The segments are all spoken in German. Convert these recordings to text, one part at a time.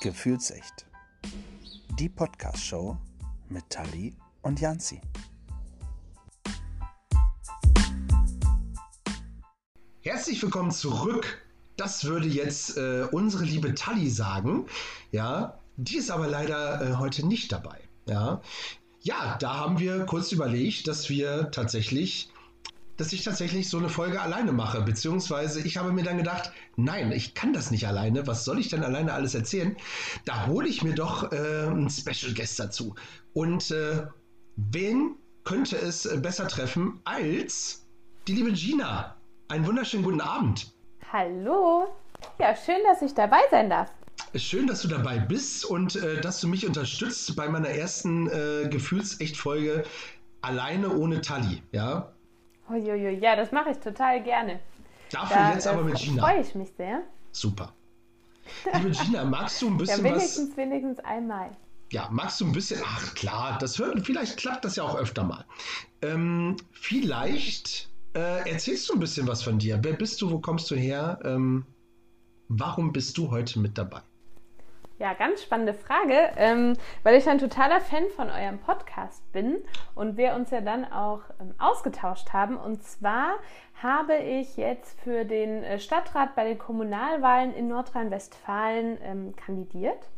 Gefühlsecht. Die Podcast-Show mit Tali und Janzi. Herzlich willkommen zurück. Das würde jetzt äh, unsere liebe Tali sagen. Ja, die ist aber leider äh, heute nicht dabei. Ja. ja, da haben wir kurz überlegt, dass wir tatsächlich dass ich tatsächlich so eine Folge alleine mache. Beziehungsweise ich habe mir dann gedacht, nein, ich kann das nicht alleine. Was soll ich denn alleine alles erzählen? Da hole ich mir doch äh, einen Special Guest dazu. Und äh, wen könnte es besser treffen als die liebe Gina? Einen wunderschönen guten Abend. Hallo. Ja, schön, dass ich dabei sein darf. Schön, dass du dabei bist und äh, dass du mich unterstützt bei meiner ersten äh, Gefühlsecht-Folge alleine ohne Tali. Ja, Uiuiui, ja, das mache ich total gerne. Dafür da, jetzt aber mit Gina. freue ich mich sehr. Super. Liebe Gina, magst du ein bisschen ja, wenigstens, was... Wenigstens einmal. Ja, magst du ein bisschen... Ach klar, das hört, vielleicht klappt das ja auch öfter mal. Ähm, vielleicht äh, erzählst du ein bisschen was von dir. Wer bist du, wo kommst du her? Ähm, warum bist du heute mit dabei? Ja, ganz spannende Frage, ähm, weil ich ein totaler Fan von eurem Podcast bin und wir uns ja dann auch ähm, ausgetauscht haben. Und zwar habe ich jetzt für den äh, Stadtrat bei den Kommunalwahlen in Nordrhein-Westfalen ähm, kandidiert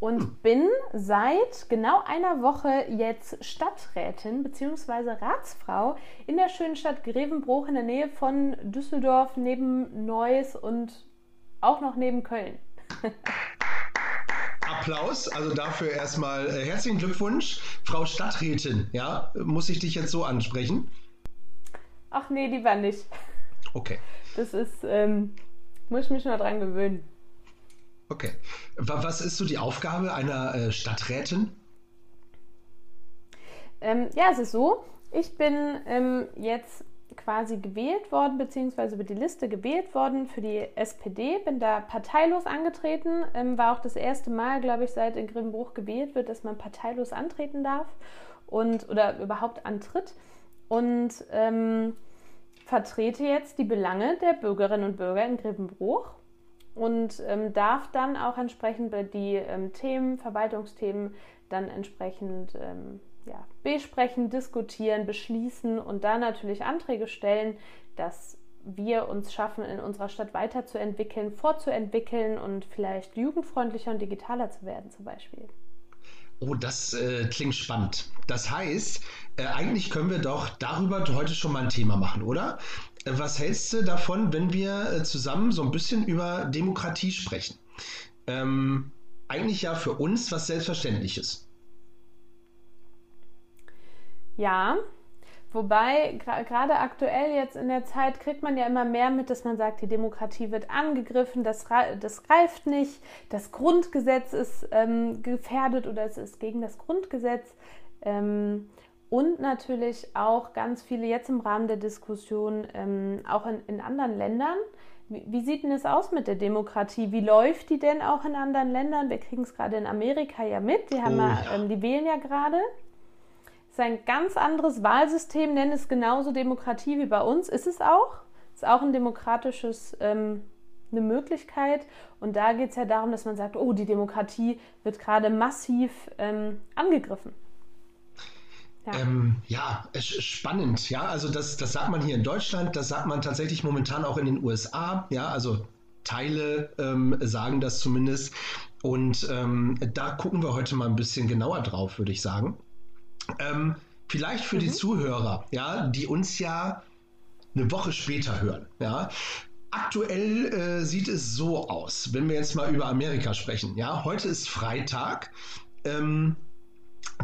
und hm. bin seit genau einer Woche jetzt Stadträtin bzw. Ratsfrau in der schönen Stadt Grevenbruch in der Nähe von Düsseldorf neben Neuss und auch noch neben Köln. Applaus. Also dafür erstmal äh, herzlichen Glückwunsch, Frau Stadträtin. Ja, muss ich dich jetzt so ansprechen? Ach nee, lieber nicht. Okay. Das ist, ähm, muss ich mich noch dran gewöhnen. Okay. Was ist so die Aufgabe einer äh, Stadträtin? Ähm, ja, es ist so. Ich bin ähm, jetzt quasi gewählt worden, beziehungsweise über die Liste gewählt worden für die SPD. Bin da parteilos angetreten. Ähm, war auch das erste Mal, glaube ich, seit in Grimmbruch gewählt wird, dass man parteilos antreten darf und oder überhaupt antritt. Und ähm, vertrete jetzt die Belange der Bürgerinnen und Bürger in Grevenbruch und ähm, darf dann auch entsprechend die ähm, Themen, Verwaltungsthemen dann entsprechend ähm, ja, besprechen, diskutieren, beschließen und da natürlich Anträge stellen, dass wir uns schaffen, in unserer Stadt weiterzuentwickeln, fortzuentwickeln und vielleicht jugendfreundlicher und digitaler zu werden zum Beispiel. Oh, das äh, klingt spannend. Das heißt, äh, eigentlich können wir doch darüber heute schon mal ein Thema machen, oder? Äh, was hältst du davon, wenn wir äh, zusammen so ein bisschen über Demokratie sprechen? Ähm, eigentlich ja für uns was Selbstverständliches. Ja, wobei gerade aktuell jetzt in der Zeit kriegt man ja immer mehr mit, dass man sagt, die Demokratie wird angegriffen, das, das greift nicht, das Grundgesetz ist ähm, gefährdet oder es ist gegen das Grundgesetz. Ähm, und natürlich auch ganz viele jetzt im Rahmen der Diskussion, ähm, auch in, in anderen Ländern. Wie, wie, sieht denn es aus mit der Demokratie? Wie läuft die denn auch in anderen Ländern? Wir kriegen es gerade in Amerika ja mit. Die, haben oh, ja. Ähm, die wählen ja gerade ist ein ganz anderes Wahlsystem, nennen es genauso Demokratie wie bei uns. Ist es auch. Ist auch ein demokratisches, ähm, eine Möglichkeit. Und da geht es ja darum, dass man sagt, oh, die Demokratie wird gerade massiv ähm, angegriffen. Ja. Ähm, ja, spannend. Ja, also das, das sagt man hier in Deutschland, das sagt man tatsächlich momentan auch in den USA. Ja, also Teile ähm, sagen das zumindest. Und ähm, da gucken wir heute mal ein bisschen genauer drauf, würde ich sagen. Ähm, vielleicht für mhm. die Zuhörer, ja, die uns ja eine Woche später hören, ja. Aktuell äh, sieht es so aus, wenn wir jetzt mal über Amerika sprechen. Ja, heute ist Freitag. Ähm,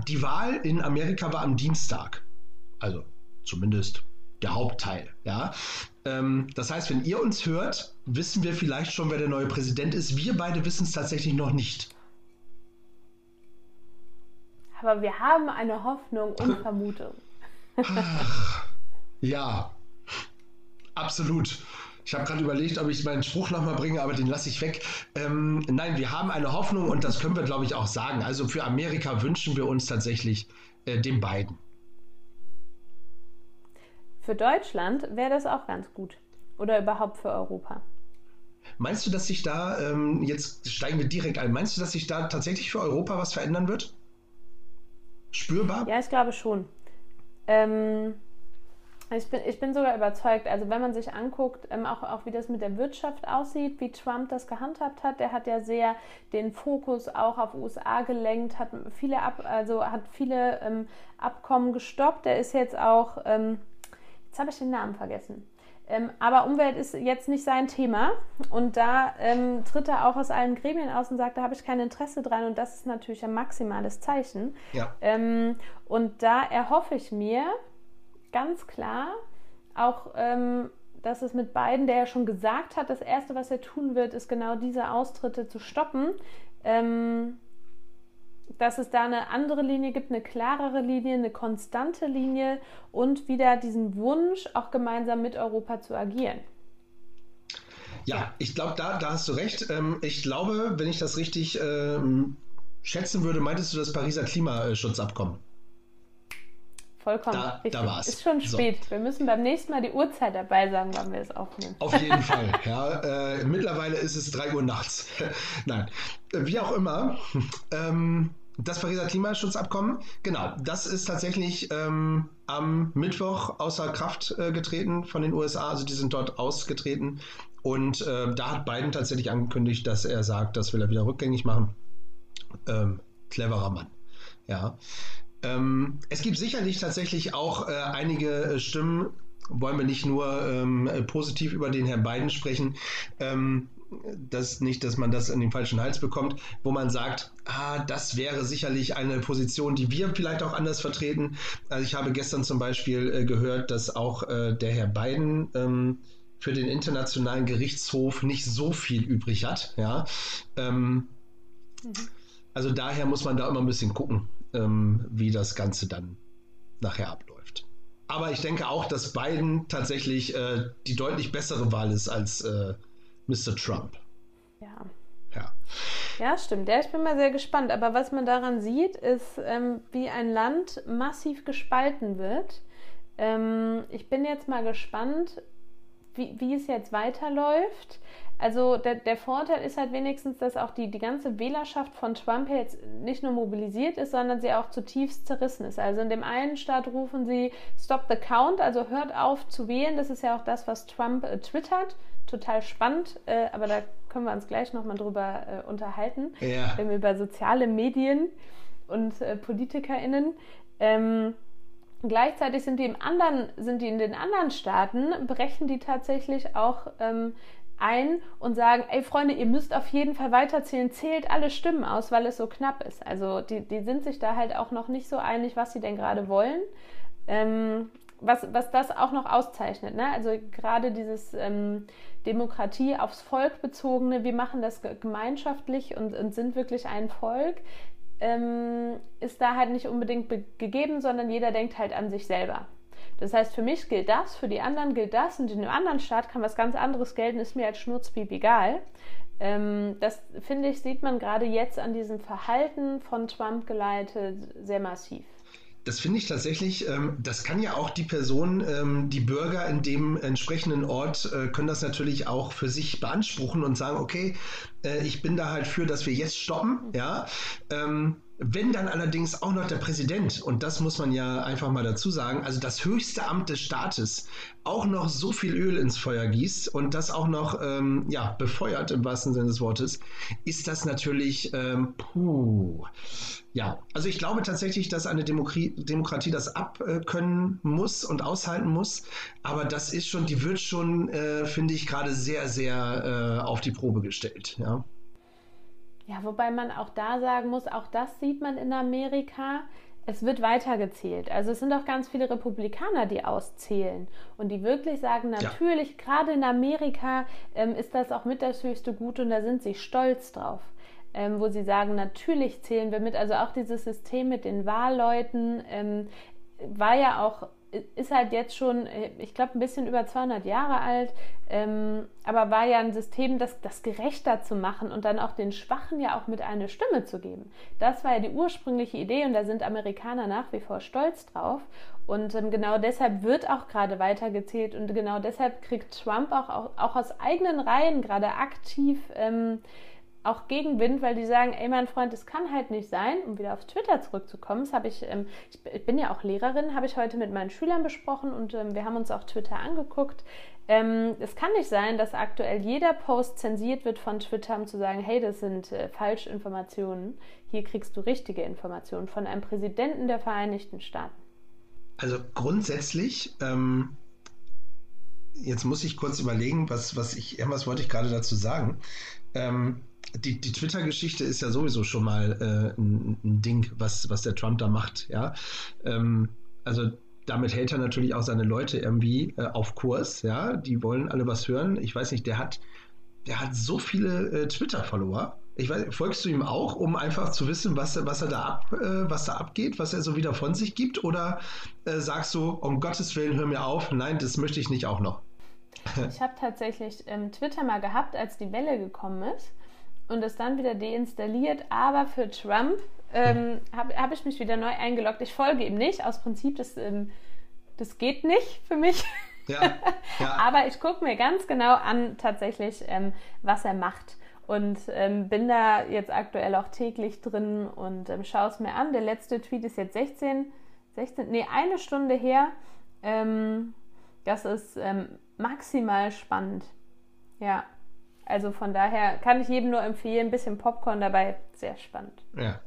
die Wahl in Amerika war am Dienstag. Also zumindest der Hauptteil. Ja? Ähm, das heißt, wenn ihr uns hört, wissen wir vielleicht schon, wer der neue Präsident ist. Wir beide wissen es tatsächlich noch nicht. Aber wir haben eine Hoffnung und Vermutung. ja, absolut. Ich habe gerade überlegt, ob ich meinen Spruch nochmal bringe, aber den lasse ich weg. Ähm, nein, wir haben eine Hoffnung und das können wir, glaube ich, auch sagen. Also für Amerika wünschen wir uns tatsächlich äh, den beiden. Für Deutschland wäre das auch ganz gut. Oder überhaupt für Europa. Meinst du, dass sich da, ähm, jetzt steigen wir direkt ein, meinst du, dass sich da tatsächlich für Europa was verändern wird? Spürbar? Ja, ich glaube schon. Ähm, ich bin, ich bin sogar überzeugt, also wenn man sich anguckt, ähm, auch, auch wie das mit der Wirtschaft aussieht, wie Trump das gehandhabt hat, der hat ja sehr den Fokus auch auf USA gelenkt, hat viele, Ab, also hat viele ähm, Abkommen gestoppt. Der ist jetzt auch, ähm, jetzt habe ich den Namen vergessen. Ähm, aber Umwelt ist jetzt nicht sein Thema. Und da ähm, tritt er auch aus allen Gremien aus und sagt, da habe ich kein Interesse dran. Und das ist natürlich ein maximales Zeichen. Ja. Ähm, und da erhoffe ich mir, ganz klar. Auch, ähm, dass es mit beiden, der ja schon gesagt hat, das Erste, was er tun wird, ist genau diese Austritte zu stoppen. Dass es da eine andere Linie gibt, eine klarere Linie, eine konstante Linie und wieder diesen Wunsch, auch gemeinsam mit Europa zu agieren. Ja, ich glaube, da, da hast du recht. Ähm, ich glaube, wenn ich das richtig ähm, schätzen würde, meintest du das Pariser Klimaschutzabkommen? Vollkommen da, richtig. Da war's. Ist schon spät. So. Wir müssen beim nächsten Mal die Uhrzeit dabei sagen, wann wir es aufnehmen. Auf jeden Fall. Ja, äh, mittlerweile ist es 3 Uhr nachts. Nein, wie auch immer. Ähm, das Pariser Klimaschutzabkommen, genau, das ist tatsächlich ähm, am Mittwoch außer Kraft äh, getreten von den USA. Also die sind dort ausgetreten. Und äh, da hat Biden tatsächlich angekündigt, dass er sagt, das will er wieder rückgängig machen. Ähm, cleverer Mann. Ja. Ähm, es gibt sicherlich tatsächlich auch äh, einige äh, Stimmen, wollen wir nicht nur ähm, positiv über den Herrn Biden sprechen, ähm, das nicht, dass man das in den falschen Hals bekommt, wo man sagt, ah, das wäre sicherlich eine Position, die wir vielleicht auch anders vertreten. Also ich habe gestern zum Beispiel äh, gehört, dass auch äh, der Herr Biden ähm, für den Internationalen Gerichtshof nicht so viel übrig hat. Ja. Ähm, mhm. Also daher muss man da immer ein bisschen gucken ähm, wie das Ganze dann nachher abläuft. Aber ich denke auch, dass Biden tatsächlich äh, die deutlich bessere Wahl ist als äh, Mr. Trump. Ja. Ja. ja, stimmt. Ja, ich bin mal sehr gespannt. Aber was man daran sieht, ist, ähm, wie ein Land massiv gespalten wird. Ähm, ich bin jetzt mal gespannt, wie, wie es jetzt weiterläuft. Also der, der, Vorteil ist halt wenigstens, dass auch die, die ganze Wählerschaft von Trump jetzt nicht nur mobilisiert ist, sondern sie auch zutiefst zerrissen ist. Also in dem einen Staat rufen sie Stop the Count, also hört auf zu wählen. Das ist ja auch das, was Trump äh, twittert. Total spannend, äh, aber da können wir uns gleich nochmal drüber äh, unterhalten. Ja. Ähm, über soziale Medien und äh, PolitikerInnen. Ähm, Gleichzeitig sind die, im anderen, sind die in den anderen Staaten, brechen die tatsächlich auch ähm, ein und sagen, ey Freunde, ihr müsst auf jeden Fall weiterzählen, zählt alle Stimmen aus, weil es so knapp ist. Also die, die sind sich da halt auch noch nicht so einig, was sie denn gerade wollen. Ähm, was, was das auch noch auszeichnet. Ne? Also gerade dieses ähm, Demokratie aufs Volk bezogene, wir machen das gemeinschaftlich und, und sind wirklich ein Volk, ähm, ist da halt nicht unbedingt gegeben, sondern jeder denkt halt an sich selber. Das heißt, für mich gilt das, für die anderen gilt das und in einem anderen Staat kann was ganz anderes gelten, ist mir als Schnurzpiep egal. Ähm, das finde ich, sieht man gerade jetzt an diesem Verhalten von Trump geleitet sehr massiv. Das finde ich tatsächlich, ähm, das kann ja auch die Person, ähm, die Bürger in dem entsprechenden Ort äh, können das natürlich auch für sich beanspruchen und sagen, okay, äh, ich bin da halt für, dass wir jetzt stoppen, ja. Ähm, wenn dann allerdings auch noch der Präsident, und das muss man ja einfach mal dazu sagen, also das höchste Amt des Staates, auch noch so viel Öl ins Feuer gießt und das auch noch ähm, ja, befeuert im wahrsten Sinne des Wortes, ist das natürlich, ähm, puh. Ja, also ich glaube tatsächlich, dass eine Demokratie, Demokratie das abkönnen muss und aushalten muss, aber das ist schon, die wird schon, äh, finde ich, gerade sehr, sehr äh, auf die Probe gestellt. Ja. Ja, wobei man auch da sagen muss, auch das sieht man in Amerika. Es wird weitergezählt. Also es sind auch ganz viele Republikaner, die auszählen und die wirklich sagen, natürlich, ja. gerade in Amerika ähm, ist das auch mit das höchste Gut und da sind sie stolz drauf. Ähm, wo sie sagen, natürlich zählen wir mit. Also auch dieses System mit den Wahlleuten ähm, war ja auch ist halt jetzt schon, äh, ich glaube, ein bisschen über 200 Jahre alt, ähm, aber war ja ein System, das, das gerechter zu machen und dann auch den Schwachen ja auch mit eine Stimme zu geben. Das war ja die ursprüngliche Idee und da sind Amerikaner nach wie vor stolz drauf. Und ähm, genau deshalb wird auch gerade weitergezählt und genau deshalb kriegt Trump auch, auch, auch aus eigenen Reihen gerade aktiv ähm, auch Gegenwind, weil die sagen, ey mein Freund, das kann halt nicht sein, um wieder auf Twitter zurückzukommen. Das habe ich, ähm, ich bin ja auch Lehrerin, habe ich heute mit meinen Schülern besprochen und ähm, wir haben uns auch Twitter angeguckt. Ähm, es kann nicht sein, dass aktuell jeder Post zensiert wird von Twitter, um zu sagen, hey, das sind äh, Falschinformationen. Hier kriegst du richtige Informationen von einem Präsidenten der Vereinigten Staaten. Also grundsätzlich, ähm, jetzt muss ich kurz überlegen, was, was ich, irgendwas wollte ich gerade dazu sagen. Ähm, die, die Twitter-Geschichte ist ja sowieso schon mal äh, ein, ein, Ding, was, was der Trump da macht, ja. Ähm, also damit hält er natürlich auch seine Leute irgendwie äh, auf Kurs, ja. Die wollen alle was hören. Ich weiß nicht, der hat, der hat so viele äh, Twitter-Follower. Ich weiß, folgst du ihm auch, um einfach zu wissen, was, was er da ab, äh, was da abgeht, was er so wieder von sich gibt? Oder äh, sagst du, um Gottes Willen, hör mir auf, nein, das möchte ich nicht auch noch? Ich habe tatsächlich ähm, Twitter mal gehabt, als die Welle gekommen ist und es dann wieder deinstalliert. Aber für Trump ähm, habe hab ich mich wieder neu eingeloggt. Ich folge ihm nicht. Aus Prinzip, das, ähm, das geht nicht für mich. Ja, ja. Aber ich gucke mir ganz genau an, tatsächlich, ähm, was er macht. Und ähm, bin da jetzt aktuell auch täglich drin und ähm, schaue es mir an. Der letzte Tweet ist jetzt 16, 16, nee, eine Stunde her. Ähm, das ist maximal spannend. Ja. Also von daher kann ich jedem nur empfehlen, ein bisschen Popcorn dabei, sehr spannend. Ja,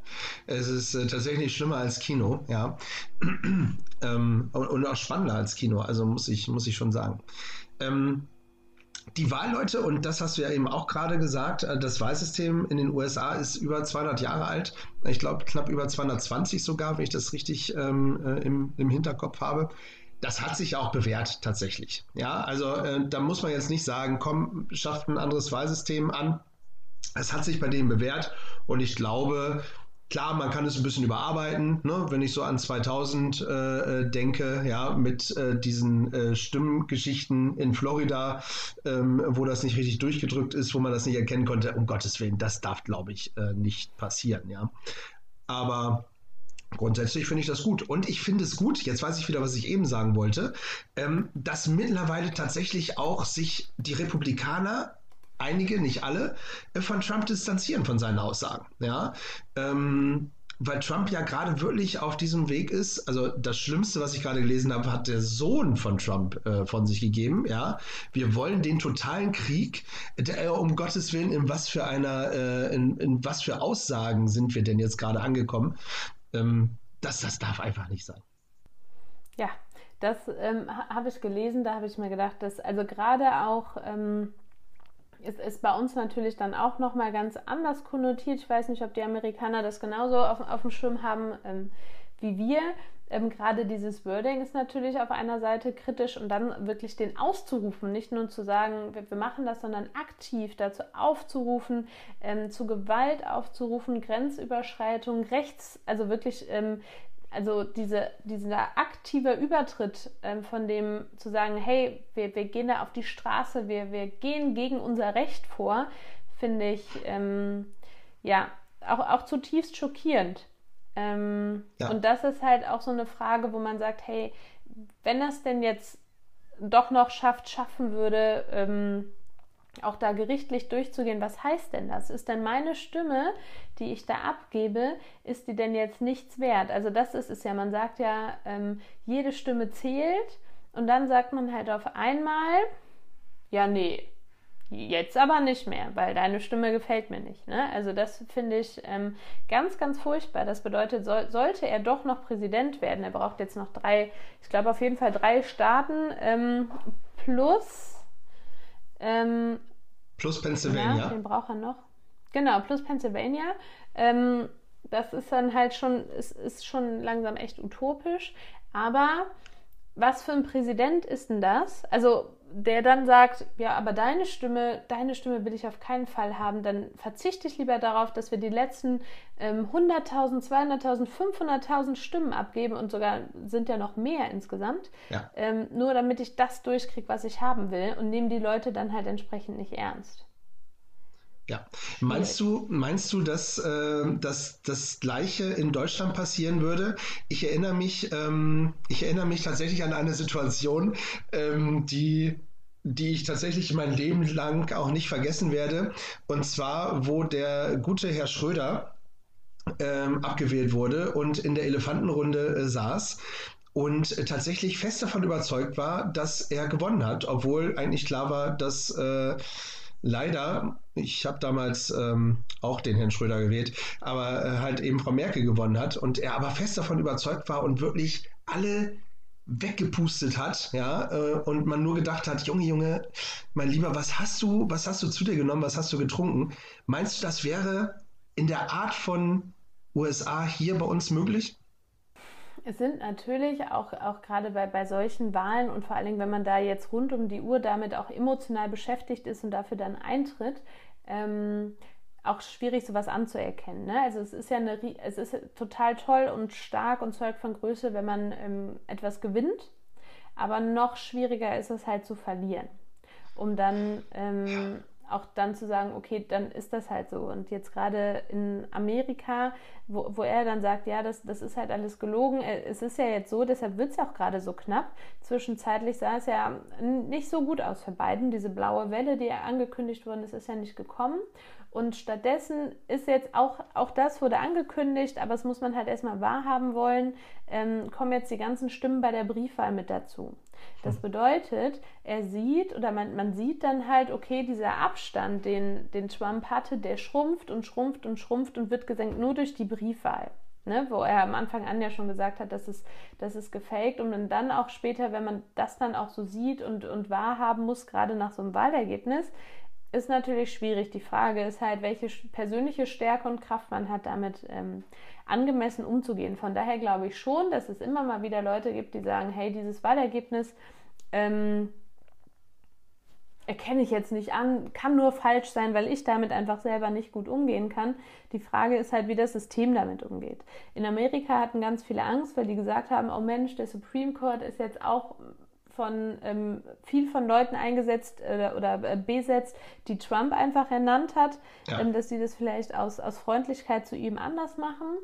es ist äh, tatsächlich schlimmer als Kino, ja. ähm, und, und, auch spannender als Kino, also muss ich, muss ich schon sagen. Ähm, die Wahlleute, und das hast du ja eben auch gerade gesagt, äh, das Wahlsystem in den USA ist über 200 Jahre alt. Ich glaube, knapp über 220 sogar, wenn ich das richtig ähm, äh, im, im Hinterkopf habe das hat sich auch bewährt tatsächlich. Ja, also äh, da muss man jetzt nicht sagen, komm, schafft ein anderes Wahlsystem an. Es hat sich bei denen bewährt und ich glaube, klar, man kann es ein bisschen überarbeiten. Ne? Wenn ich so an 2000 äh, äh, denke, ja, mit äh, diesen äh, Stimmgeschichten in Florida, ähm, wo das nicht richtig durchgedrückt ist, wo man das nicht erkennen konnte, um Gottes Willen, das darf, glaube ich, äh, nicht passieren. Ja, aber Grundsätzlich finde ich das gut. Und ich finde es gut, jetzt weiß ich wieder, was ich eben sagen wollte, ähm, dass mittlerweile tatsächlich auch sich die Republikaner einige, nicht alle, äh, von Trump distanzieren von seinen Aussagen. Ja, ähm, weil Trump ja gerade wirklich auf diesem Weg ist. Also das Schlimmste, was ich gerade gelesen habe, hat der Sohn von Trump äh, von sich gegeben. Ja, wir wollen den totalen Krieg. Der, äh, um Gottes Willen, in was für einer, äh, in, in was für Aussagen sind wir denn jetzt gerade angekommen? Ähm, das, das darf einfach nicht sein. Ja, das ähm, habe ich gelesen, da habe ich mir gedacht, dass also gerade auch ähm, ist, ist bei uns natürlich dann auch nochmal ganz anders konnotiert. Ich weiß nicht, ob die Amerikaner das genauso auf, auf dem Schirm haben ähm, wie wir ähm, gerade dieses Wording ist natürlich auf einer Seite kritisch und dann wirklich den auszurufen, nicht nur zu sagen, wir, wir machen das, sondern aktiv dazu aufzurufen, ähm, zu Gewalt aufzurufen, Grenzüberschreitung, rechts, also wirklich ähm, also diese, dieser aktive Übertritt ähm, von dem zu sagen, hey, wir, wir gehen da auf die Straße, wir, wir gehen gegen unser Recht vor, finde ich ähm, ja auch, auch zutiefst schockierend. Ähm, ja. Und das ist halt auch so eine Frage, wo man sagt, hey, wenn das denn jetzt doch noch schafft, schaffen würde, ähm, auch da gerichtlich durchzugehen, was heißt denn das? Ist denn meine Stimme, die ich da abgebe, ist die denn jetzt nichts wert? Also das ist es ja, man sagt ja, ähm, jede Stimme zählt und dann sagt man halt auf einmal, ja, nee, Jetzt aber nicht mehr, weil deine Stimme gefällt mir nicht. Ne? Also das finde ich ähm, ganz, ganz furchtbar. Das bedeutet, soll, sollte er doch noch Präsident werden, er braucht jetzt noch drei, ich glaube auf jeden Fall drei Staaten ähm, plus ähm, plus Pennsylvania. Ja, den braucht er noch. Genau, plus Pennsylvania. Ähm, das ist dann halt schon, es ist schon langsam echt utopisch. Aber was für ein Präsident ist denn das? Also der dann sagt, ja, aber deine Stimme, deine Stimme will ich auf keinen Fall haben, dann verzichte ich lieber darauf, dass wir die letzten ähm, 100.000, 200.000, 500.000 Stimmen abgeben und sogar sind ja noch mehr insgesamt, ja. ähm, nur damit ich das durchkriege, was ich haben will und nehme die Leute dann halt entsprechend nicht ernst. Ja. Meinst du, meinst du, dass, äh, dass das Gleiche in Deutschland passieren würde? Ich erinnere mich, ähm, ich erinnere mich tatsächlich an eine Situation, ähm, die die ich tatsächlich mein Leben lang auch nicht vergessen werde. Und zwar, wo der gute Herr Schröder ähm, abgewählt wurde und in der Elefantenrunde äh, saß und tatsächlich fest davon überzeugt war, dass er gewonnen hat, obwohl eigentlich klar war, dass äh, leider, ich habe damals ähm, auch den Herrn Schröder gewählt, aber äh, halt eben Frau Merkel gewonnen hat und er aber fest davon überzeugt war und wirklich alle weggepustet hat, ja, äh, und man nur gedacht hat, Junge, Junge, mein Lieber, was hast du, was hast du zu dir genommen, was hast du getrunken? Meinst du, das wäre in der Art von USA hier bei uns möglich? Es sind natürlich auch, auch gerade bei, bei solchen Wahlen und vor allen Dingen, wenn man da jetzt rund um die Uhr damit auch emotional beschäftigt ist und dafür dann eintritt, ähm, auch schwierig, sowas anzuerkennen. Ne? Also es ist ja eine, es ist total toll und stark und zeugt von Größe, wenn man ähm, etwas gewinnt. Aber noch schwieriger ist es halt zu verlieren, um dann ähm, auch dann zu sagen, okay, dann ist das halt so. Und jetzt gerade in Amerika, wo, wo er dann sagt, ja, das, das ist halt alles gelogen. Äh, es ist ja jetzt so, deshalb wird es ja auch gerade so knapp. Zwischenzeitlich sah es ja nicht so gut aus für beiden. Diese blaue Welle, die ja angekündigt worden ist, ist ja nicht gekommen. Und stattdessen ist jetzt auch, auch das wurde angekündigt, aber es muss man halt erstmal wahrhaben wollen, ähm, kommen jetzt die ganzen Stimmen bei der Briefwahl mit dazu. Das hm. bedeutet, er sieht oder man, man sieht dann halt, okay, dieser Abstand, den, den Trump hatte, der schrumpft und schrumpft und schrumpft und wird gesenkt nur durch die Briefwahl. Ne, wo er am Anfang an ja schon gesagt hat, dass es, das ist gefaked und dann auch später, wenn man das dann auch so sieht und, und wahrhaben muss, gerade nach so einem Wahlergebnis, ist natürlich schwierig. Die Frage ist halt, welche persönliche Stärke und Kraft man hat, damit ähm, angemessen umzugehen. Von daher glaube ich schon, dass es immer mal wieder Leute gibt, die sagen, hey, dieses Wahlergebnis ähm, erkenne ich jetzt nicht an, kann nur falsch sein, weil ich damit einfach selber nicht gut umgehen kann. Die Frage ist halt, wie das System damit umgeht. In Amerika hatten ganz viele Angst, weil die gesagt haben, oh Mensch, der Supreme Court ist jetzt auch von ähm, viel von Leuten eingesetzt äh, oder äh, besetzt, die Trump einfach ernannt hat, ja. ähm, dass sie das vielleicht aus, aus Freundlichkeit zu ihm anders machen.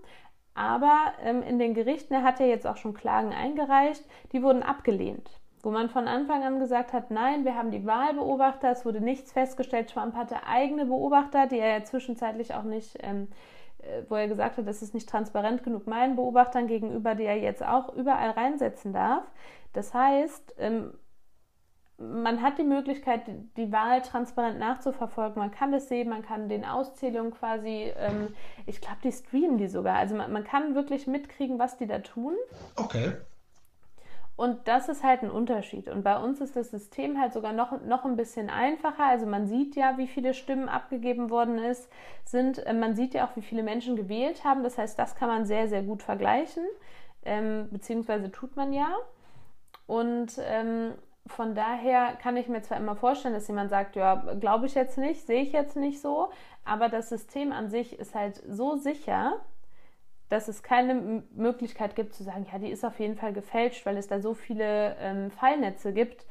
Aber ähm, in den Gerichten, er hat ja jetzt auch schon Klagen eingereicht, die wurden abgelehnt. Wo man von Anfang an gesagt hat, nein, wir haben die Wahlbeobachter, es wurde nichts festgestellt. Trump hatte eigene Beobachter, die er ja zwischenzeitlich auch nicht, ähm, äh, wo er gesagt hat, das ist nicht transparent genug meinen Beobachtern gegenüber, die er jetzt auch überall reinsetzen darf. Das heißt, ähm, man hat die Möglichkeit, die Wahl transparent nachzuverfolgen. Man kann das sehen, man kann den Auszählungen quasi, ähm, ich glaube, die streamen die sogar. Also man, man, kann wirklich mitkriegen, was die da tun. Okay. Und das ist halt ein Unterschied. Und bei uns ist das System halt sogar noch, noch ein bisschen einfacher. Also man sieht ja, wie viele Stimmen abgegeben worden ist, sind. Äh, man sieht ja auch, wie viele Menschen gewählt haben. Das heißt, das kann man sehr, sehr gut vergleichen. Ähm, beziehungsweise tut man ja. Und ähm, von daher kann ich mir zwar immer vorstellen, dass jemand sagt, ja, glaube ich jetzt nicht, sehe ich jetzt nicht so, aber das System an sich ist halt so sicher, dass es keine Möglichkeit gibt zu sagen, ja, die ist auf jeden Fall gefälscht, weil es da so viele ähm, Fallnetze gibt,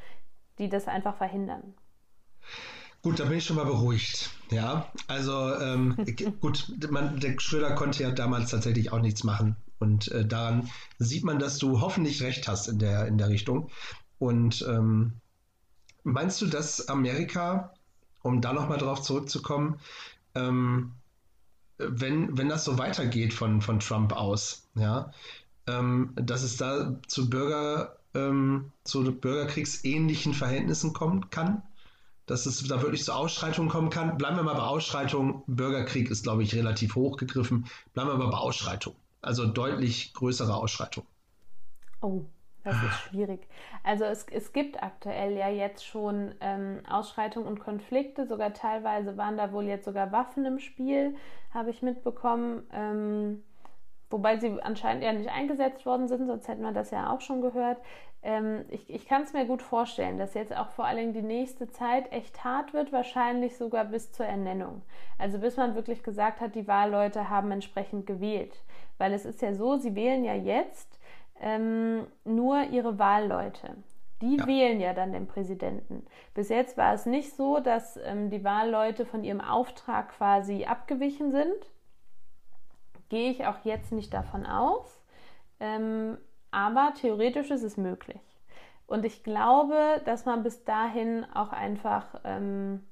die das einfach verhindern. Gut, da bin ich schon mal beruhigt. Ja, also ähm, gut, man, der Schröder konnte ja damals tatsächlich auch nichts machen. Und äh, daran sieht man, dass du hoffentlich recht hast in der, in der Richtung. Und ähm, meinst du, dass Amerika, um da nochmal drauf zurückzukommen, ähm, wenn, wenn das so weitergeht von, von Trump aus, ja, ähm, dass es da zu Bürger, ähm, zu bürgerkriegsähnlichen Verhältnissen kommen kann? Dass es da wirklich zu Ausschreitungen kommen kann? Bleiben wir mal bei Ausschreitungen. Bürgerkrieg ist, glaube ich, relativ hochgegriffen. Bleiben wir mal bei Ausschreitungen. Also deutlich größere Ausschreitungen. Oh, das ist schwierig. Also es, es gibt aktuell ja jetzt schon ähm, Ausschreitungen und Konflikte. Sogar teilweise waren da wohl jetzt sogar Waffen im Spiel, habe ich mitbekommen. Ähm, wobei sie anscheinend ja nicht eingesetzt worden sind, sonst hätten wir das ja auch schon gehört. Ähm, ich ich kann es mir gut vorstellen, dass jetzt auch vor allen Dingen die nächste Zeit echt hart wird, wahrscheinlich sogar bis zur Ernennung. Also bis man wirklich gesagt hat, die Wahlleute haben entsprechend gewählt. Weil es ist ja so, sie wählen ja jetzt ähm, nur ihre Wahlleute. Die ja. wählen ja dann den Präsidenten. Bis jetzt war es nicht so, dass ähm, die Wahlleute von ihrem Auftrag quasi abgewichen sind. Gehe ich auch jetzt nicht davon aus. Ähm, aber theoretisch ist es möglich. Und ich glaube, dass man bis dahin auch einfach, ähm,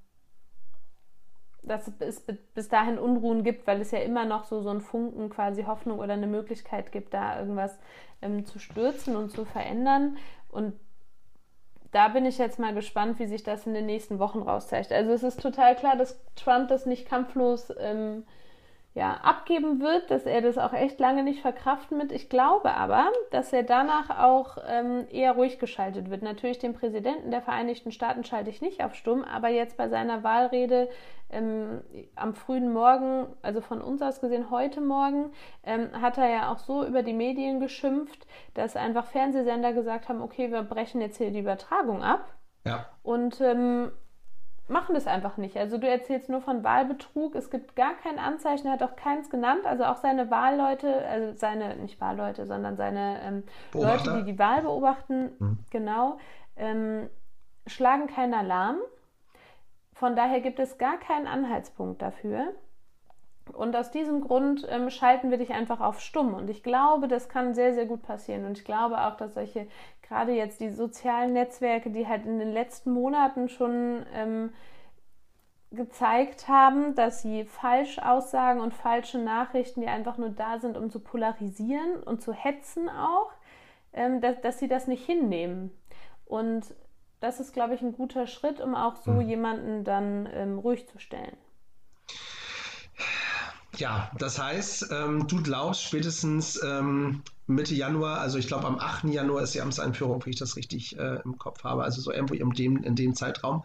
dass es bis dahin Unruhen gibt, weil es ja immer noch so, so einen Funken quasi Hoffnung oder eine Möglichkeit gibt, da irgendwas ähm, zu stürzen und zu verändern. Und da bin ich jetzt mal gespannt, wie sich das in den nächsten Wochen rauszeigt. Also es ist total klar, dass Trump das nicht kampflos ähm, ja, abgeben wird, dass er das auch echt lange nicht verkraften wird. Ich glaube aber, dass er danach auch ähm, eher ruhig geschaltet wird. Natürlich den Präsidenten der Vereinigten Staaten schalte ich nicht auf stumm, aber jetzt bei seiner Wahlrede ähm, am frühen Morgen, also von uns aus gesehen heute Morgen, ähm, hat er ja auch so über die Medien geschimpft, dass einfach Fernsehsender gesagt haben, okay, wir brechen jetzt hier die Übertragung ab. Ja. Und ähm, machen das einfach nicht. Also du erzählst nur von Wahlbetrug, es gibt gar kein Anzeichen, er hat auch keins genannt, also auch seine Wahlleute, also seine, nicht Wahlleute, sondern seine ähm, Leute, die die Wahl beobachten, mhm. genau, ähm, schlagen keinen Alarm. Von daher gibt es gar keinen Anhaltspunkt dafür. Und aus diesem Grund ähm, schalten wir dich einfach auf stumm. Und ich glaube, das kann sehr, sehr gut passieren. Und ich glaube auch, dass solche gerade jetzt die sozialen Netzwerke, die halt in den letzten Monaten schon ähm, gezeigt haben, dass sie Falschaussagen und falsche Nachrichten, die einfach nur da sind, um zu polarisieren und zu hetzen auch, ähm, dass, dass sie das nicht hinnehmen. Und das ist, glaube ich, ein guter Schritt, um auch so mhm. jemanden dann ähm, ruhig zu stellen. Ja, das heißt, ähm, du glaubst spätestens ähm, Mitte Januar, also ich glaube am 8. Januar ist die Amtseinführung, wenn ich das richtig äh, im Kopf habe, also so irgendwo in dem, in dem Zeitraum.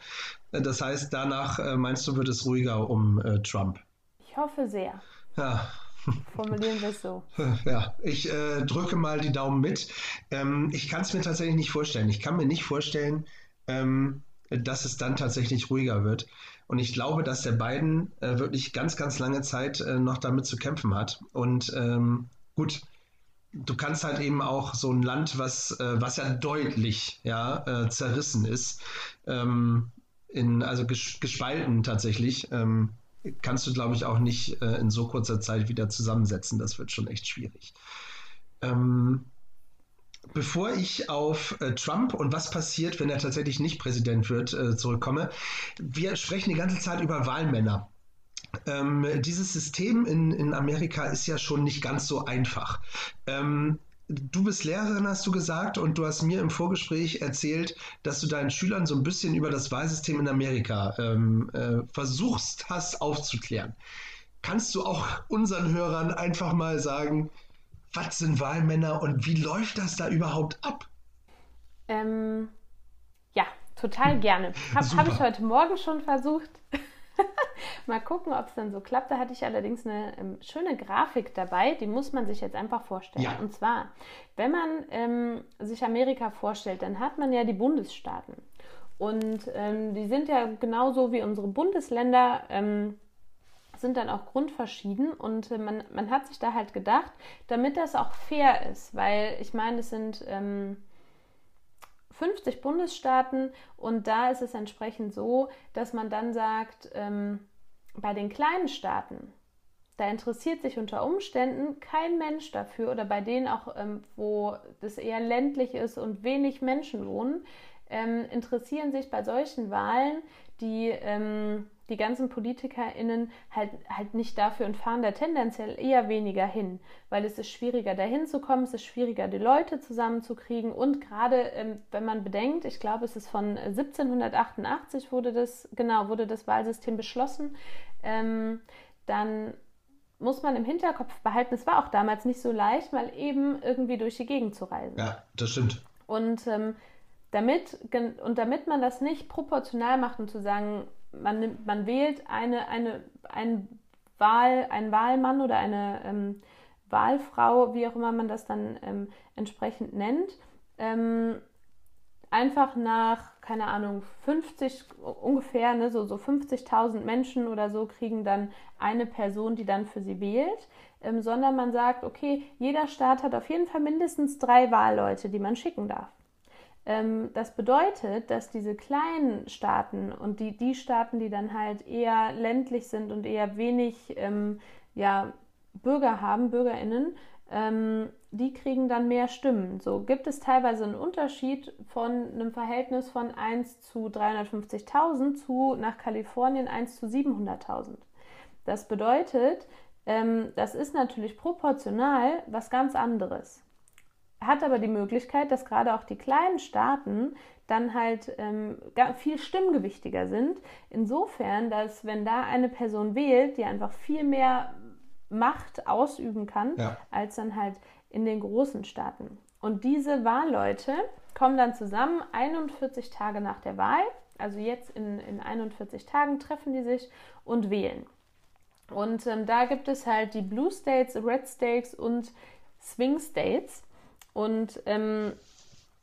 Äh, das heißt, danach äh, meinst du, wird es ruhiger um äh, Trump? Ich hoffe sehr. Ja. Formulieren wir es so. Ja, ich äh, drücke mal die Daumen mit. Ähm, ich kann es mir tatsächlich nicht vorstellen. Ich kann mir nicht vorstellen, ähm, dass es dann tatsächlich ruhiger wird. Und ich glaube, dass der Biden äh, wirklich ganz, ganz lange Zeit noch damit zu kämpfen hat. Und ähm, gut, du kannst halt eben auch so ein Land, was, äh, was ja deutlich ja, äh, zerrissen ist, ähm, in, also ges gespalten tatsächlich, ähm, kannst du, glaube ich, auch nicht äh, in so kurzer Zeit wieder zusammensetzen. Das wird schon echt schwierig. Ähm, bevor ich auf äh, Trump und was passiert, wenn er tatsächlich nicht Präsident wird, äh, zurückkomme, wir sprechen die ganze Zeit über Wahlmänner. Ähm, dieses System in, in Amerika ist ja schon nicht ganz so einfach. Ähm, du bist Lehrerin, hast du gesagt, und du hast mir im Vorgespräch erzählt, dass du deinen Schülern so ein bisschen über das Wahlsystem in Amerika ähm, äh, versuchst hast aufzuklären. Kannst du auch unseren Hörern einfach mal sagen, was sind Wahlmänner und wie läuft das da überhaupt ab? Ähm, ja, total gerne. Habe hab ich heute Morgen schon versucht. Mal gucken, ob es dann so klappt. Da hatte ich allerdings eine ähm, schöne Grafik dabei, die muss man sich jetzt einfach vorstellen. Ja. Und zwar, wenn man ähm, sich Amerika vorstellt, dann hat man ja die Bundesstaaten. Und ähm, die sind ja genauso wie unsere Bundesländer ähm, sind dann auch grundverschieden und äh, man, man hat sich da halt gedacht, damit das auch fair ist, weil ich meine, es sind ähm, 50 Bundesstaaten und da ist es entsprechend so, dass man dann sagt, ähm, bei den kleinen Staaten, da interessiert sich unter Umständen kein Mensch dafür oder bei denen auch, ähm, wo das eher ländlich ist und wenig Menschen wohnen, ähm, interessieren sich bei solchen Wahlen die ähm, die ganzen PolitikerInnen halt, halt nicht dafür und fahren da tendenziell eher weniger hin, weil es ist schwieriger, da hinzukommen, es ist schwieriger, die Leute zusammenzukriegen und gerade, ähm, wenn man bedenkt, ich glaube, es ist von 1788 wurde das, genau, wurde das Wahlsystem beschlossen, ähm, dann muss man im Hinterkopf behalten, es war auch damals nicht so leicht, mal eben irgendwie durch die Gegend zu reisen. Ja, das stimmt. Und ähm, damit, und damit man das nicht proportional macht und zu sagen, man, nimmt, man wählt eine, eine, ein Wahl, einen Wahlmann oder eine ähm, Wahlfrau, wie auch immer man das dann ähm, entsprechend nennt, ähm, einfach nach, keine Ahnung, 50 ungefähr, ne, so, so 50.000 Menschen oder so kriegen dann eine Person, die dann für sie wählt, ähm, sondern man sagt, okay, jeder Staat hat auf jeden Fall mindestens drei Wahlleute, die man schicken darf. Ähm, das bedeutet, dass diese kleinen Staaten und die, die Staaten, die dann halt eher ländlich sind und eher wenig ähm, ja, Bürger haben, BürgerInnen, ähm, die kriegen dann mehr Stimmen. So gibt es teilweise einen Unterschied von einem Verhältnis von 1 zu 350.000 zu nach Kalifornien 1 zu 700.000. Das bedeutet, ähm, das ist natürlich proportional was ganz anderes. Hat aber die Möglichkeit, dass gerade auch die kleinen Staaten dann halt ähm, viel stimmgewichtiger sind. Insofern, dass wenn da eine Person wählt, die einfach viel mehr Macht ausüben kann, ja. als dann halt in den großen Staaten. Und diese Wahlleute kommen dann zusammen 41 Tage nach der Wahl. Also jetzt in, in 41 Tagen treffen die sich und wählen. Und ähm, da gibt es halt die Blue States, Red States und Swing States. Und ähm,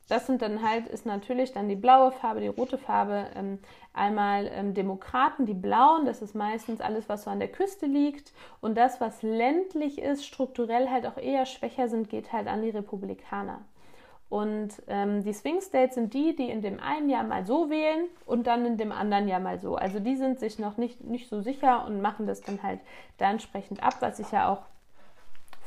das sind dann halt, ist natürlich dann die blaue Farbe, die rote Farbe. Ähm, einmal ähm, Demokraten, die blauen, das ist meistens alles, was so an der Küste liegt. Und das, was ländlich ist, strukturell halt auch eher schwächer sind, geht halt an die Republikaner. Und ähm, die Swing States sind die, die in dem einen Jahr mal so wählen und dann in dem anderen Jahr mal so. Also die sind sich noch nicht, nicht so sicher und machen das dann halt da entsprechend ab, was ich ja auch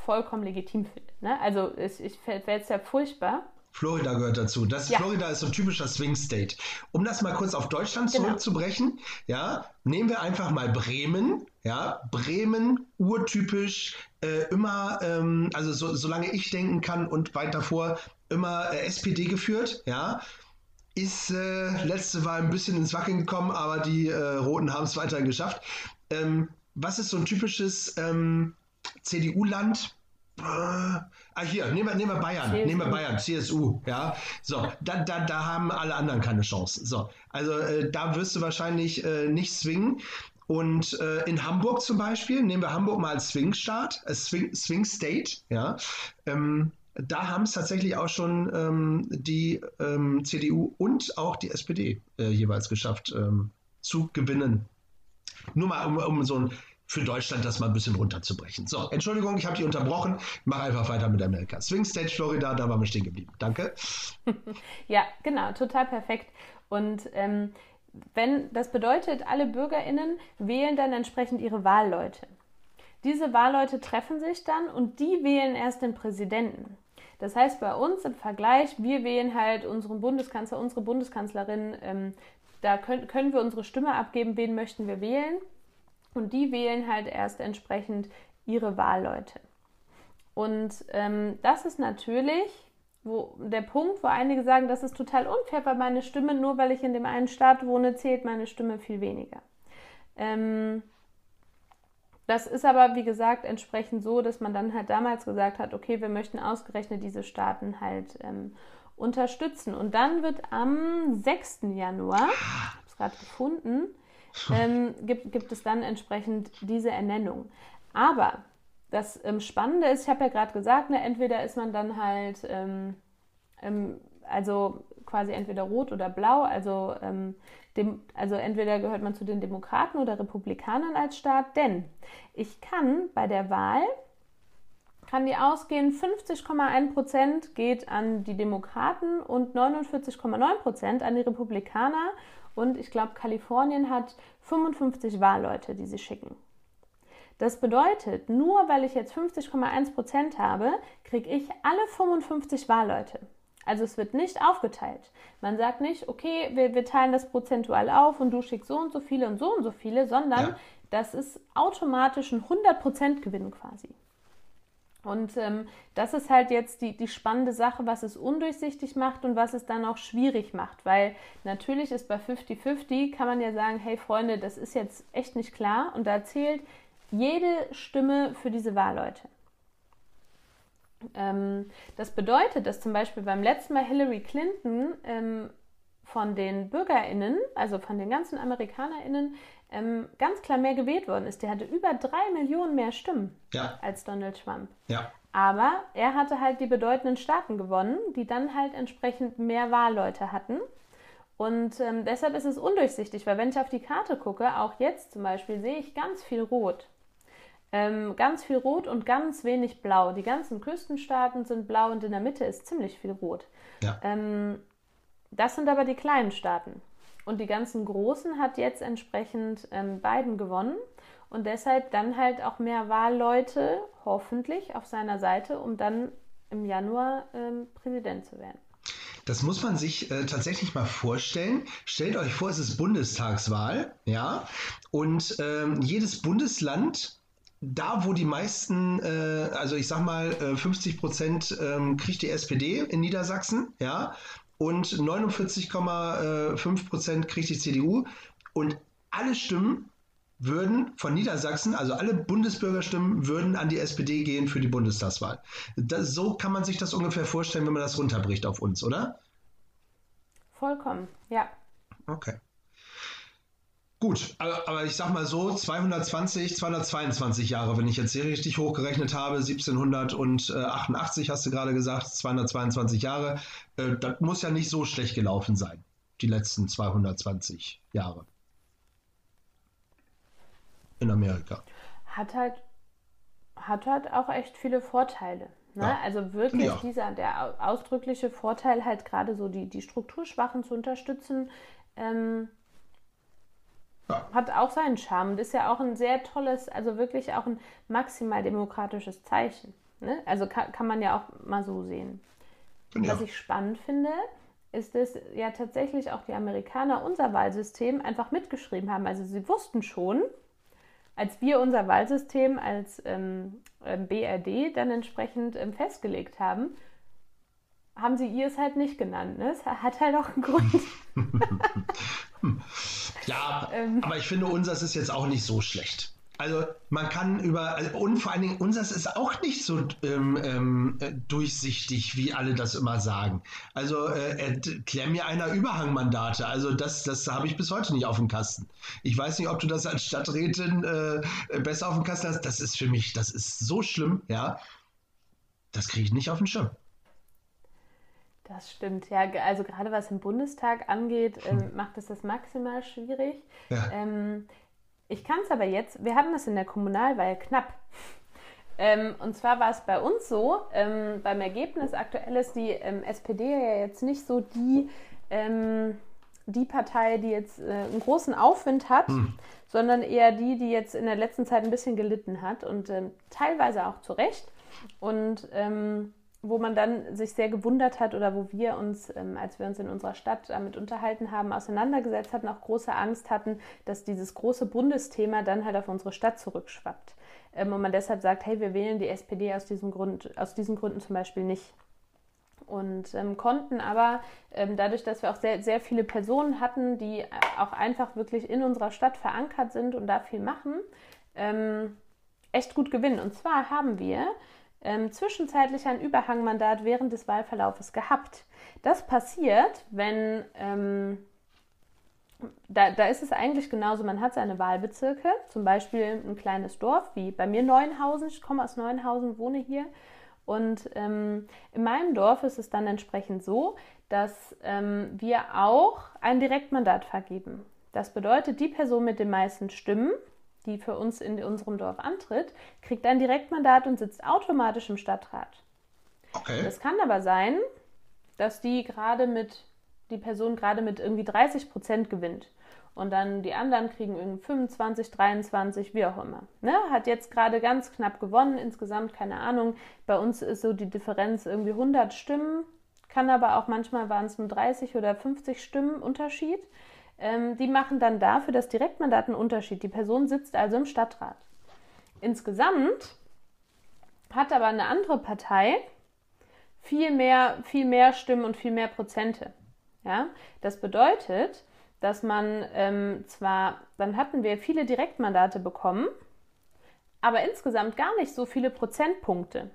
vollkommen legitim finde. Ne? Also ich, ich fällt es ja furchtbar, Florida gehört dazu. Das, ja. Florida ist so ein typischer Swing State. Um das mal kurz auf Deutschland genau. zurückzubrechen, ja, nehmen wir einfach mal Bremen. Ja, Bremen, urtypisch, äh, immer, ähm, also so, solange ich denken kann und weit davor, immer äh, SPD geführt, ja. Ist äh, letzte Wahl ein bisschen ins Wackeln gekommen, aber die äh, Roten haben es weiterhin geschafft. Ähm, was ist so ein typisches ähm, CDU-Land? Ah, hier, nehmen wir, nehmen wir Bayern, CSU. nehmen wir Bayern, CSU, ja. So, da, da, da haben alle anderen keine Chance. So, also äh, da wirst du wahrscheinlich äh, nicht swingen. Und äh, in Hamburg zum Beispiel, nehmen wir Hamburg mal als Swing-Staat, äh, Swing, Swing State, ja. Ähm, da haben es tatsächlich auch schon ähm, die ähm, CDU und auch die SPD äh, jeweils geschafft ähm, zu gewinnen. Nur mal um, um so ein für Deutschland das mal ein bisschen runterzubrechen. So, Entschuldigung, ich habe dich unterbrochen. Ich mache einfach weiter mit Amerika. Swing State, Florida, da waren wir stehen geblieben. Danke. ja, genau, total perfekt. Und ähm, wenn das bedeutet, alle BürgerInnen wählen dann entsprechend ihre Wahlleute. Diese Wahlleute treffen sich dann und die wählen erst den Präsidenten. Das heißt, bei uns im Vergleich, wir wählen halt unseren Bundeskanzler, unsere Bundeskanzlerin, ähm, da können, können wir unsere Stimme abgeben, wen möchten wir wählen. Und die wählen halt erst entsprechend ihre Wahlleute. Und ähm, das ist natürlich wo, der Punkt, wo einige sagen, das ist total unfair, weil meine Stimme, nur weil ich in dem einen Staat wohne, zählt meine Stimme viel weniger. Ähm, das ist aber, wie gesagt, entsprechend so, dass man dann halt damals gesagt hat, okay, wir möchten ausgerechnet diese Staaten halt ähm, unterstützen. Und dann wird am 6. Januar, ich habe es gerade gefunden, ähm, gibt, gibt es dann entsprechend diese Ernennung. Aber das ähm, Spannende ist, ich habe ja gerade gesagt, ne, entweder ist man dann halt, ähm, ähm also quasi entweder rot oder blau, also, ähm, dem, also entweder gehört man zu den Demokraten oder Republikanern als Staat, denn ich kann bei der Wahl, kann die ausgehen, 50,1 Prozent geht an die Demokraten und 49,9 Prozent an die Republikaner und ich glaube, Kalifornien hat 55 Wahlleute, die sie schicken. Das bedeutet, nur weil ich jetzt 50,1 Prozent habe, kriege ich alle 55 Wahlleute. Also es wird nicht aufgeteilt. Man sagt nicht, okay, wir, wir, teilen das prozentual auf und du schickst so und so viele und so und so viele, sondern ja. das ist automatisch ein 100% Gewinn quasi. Und ähm, das ist halt jetzt die, die spannende Sache, was es undurchsichtig macht und was es dann auch schwierig macht. Weil natürlich ist bei 50-50, kann man ja sagen, hey Freunde, das ist jetzt echt nicht klar. Und da zählt jede Stimme für diese Wahlleute. Ähm, das bedeutet, dass zum Beispiel beim letzten Mal Hillary Clinton ähm, von den BürgerInnen, also von den ganzen AmerikanerInnen, ähm, ganz klar mehr gewählt worden ist. Der hatte über drei Millionen mehr Stimmen ja. als Donald Trump. Ja. Aber er hatte halt die bedeutenden Staaten gewonnen, die dann halt entsprechend mehr Wahlleute hatten. Und ähm, deshalb ist es undurchsichtig, weil wenn ich auf die Karte gucke, auch jetzt zum Beispiel, sehe ich ganz viel Rot. Ähm, ganz viel Rot und ganz wenig Blau. Die ganzen Küstenstaaten sind blau und in der Mitte ist ziemlich viel Rot. Ja. Ähm, das sind aber die kleinen Staaten. Und die ganzen Großen hat jetzt entsprechend ähm, Biden gewonnen und deshalb dann halt auch mehr Wahlleute hoffentlich auf seiner Seite, um dann im Januar ähm, Präsident zu werden. Das muss man sich äh, tatsächlich mal vorstellen. Stellt euch vor, es ist Bundestagswahl, ja, und ähm, jedes Bundesland da, wo die meisten, äh, also ich sag mal, äh, 50 Prozent ähm, kriegt die SPD in Niedersachsen, ja, und 49,5 Prozent kriegt die CDU. Und alle Stimmen würden von Niedersachsen, also alle Bundesbürgerstimmen, würden an die SPD gehen für die Bundestagswahl. Das, so kann man sich das ungefähr vorstellen, wenn man das runterbricht auf uns, oder? Vollkommen, ja. Okay. Gut, aber, aber, ich sag mal so, 220, 222 Jahre, wenn ich jetzt hier richtig hochgerechnet habe, 1788 hast du gerade gesagt, 222 Jahre, äh, das muss ja nicht so schlecht gelaufen sein, die letzten 220 Jahre. In Amerika. Hat halt, hat halt auch echt viele Vorteile. Ne? Ja. Also wirklich ja. dieser, der ausdrückliche Vorteil, halt gerade so die, die Strukturschwachen zu unterstützen, ähm, ja. Hat auch seinen Charme und ist ja auch ein sehr tolles, also wirklich auch ein maximal demokratisches Zeichen. Ne? Also kann, kann man ja auch mal so sehen. Ja. Was ich spannend finde, ist, dass ja tatsächlich auch die Amerikaner unser Wahlsystem einfach mitgeschrieben haben. Also sie wussten schon, als wir unser Wahlsystem als ähm, ähm BRD dann entsprechend ähm, festgelegt haben, haben sie ihr es halt nicht genannt. Ne? Es hat halt auch einen Grund. ja, ähm. aber ich finde, unseres ist jetzt auch nicht so schlecht. Also man kann über, also, und vor allen Dingen, unseres ist auch nicht so ähm, ähm, durchsichtig, wie alle das immer sagen. Also äh, erklär mir einer Überhangmandate. Also das, das habe ich bis heute nicht auf dem Kasten. Ich weiß nicht, ob du das als Stadträtin äh, besser auf dem Kasten hast. Das ist für mich, das ist so schlimm, ja. Das kriege ich nicht auf den Schirm. Das stimmt, ja. Also gerade was im Bundestag angeht, ähm, hm. macht es das maximal schwierig. Ja. Ähm, ich kann es aber jetzt, wir haben das in der Kommunalwahl knapp. Ähm, und zwar war es bei uns so, ähm, beim Ergebnis aktuell ist die ähm, SPD ja jetzt nicht so die, ähm, die Partei, die jetzt äh, einen großen Aufwind hat, hm. sondern eher die, die jetzt in der letzten Zeit ein bisschen gelitten hat und teilweise auch zu Recht. Und wo man dann sich sehr gewundert hat oder wo wir uns, ähm, als wir uns in unserer Stadt damit unterhalten haben, auseinandergesetzt hatten, auch große Angst hatten, dass dieses große Bundesthema dann halt auf unsere Stadt zurückschwappt. Ähm, und man deshalb sagt, hey, wir wählen die SPD aus diesem Grund, aus diesen Gründen zum Beispiel nicht. Und ähm, konnten aber ähm, dadurch, dass wir auch sehr, sehr viele Personen hatten, die auch einfach wirklich in unserer Stadt verankert sind und da viel machen, ähm, echt gut gewinnen. Und zwar haben wir ähm, zwischenzeitlich ein Überhangmandat während des Wahlverlaufes gehabt. Das passiert, wenn ähm, da, da, ist es eigentlich genauso, man hat seine Wahlbezirke, zum Beispiel ein kleines Dorf wie bei mir Neuenhausen, ich komme aus Neuenhausen, wohne hier. Und ähm, in meinem Dorf ist es dann entsprechend so, dass ähm, wir auch ein Direktmandat vergeben. Das bedeutet, die Person mit den meisten Stimmen die für uns in unserem Dorf antritt, kriegt ein Direktmandat und sitzt automatisch im Stadtrat. Okay. Es kann aber sein, dass die gerade mit, die Person gerade mit irgendwie 30 Prozent gewinnt. Und dann die anderen kriegen irgendwie 25, 23, wie auch immer. Ne? Hat jetzt gerade ganz knapp gewonnen, insgesamt keine Ahnung. Bei uns ist so die Differenz irgendwie 100 Stimmen, kann aber auch manchmal waren es nur 30 oder 50 Stimmen Unterschied. Ähm, die machen dann dafür das Direktmandat einen Unterschied. Die Person sitzt also im Stadtrat. Insgesamt hat aber eine andere Partei viel mehr, viel mehr Stimmen und viel mehr Prozente. Ja? Das bedeutet, dass man ähm, zwar, dann hatten wir viele Direktmandate bekommen, aber insgesamt gar nicht so viele Prozentpunkte.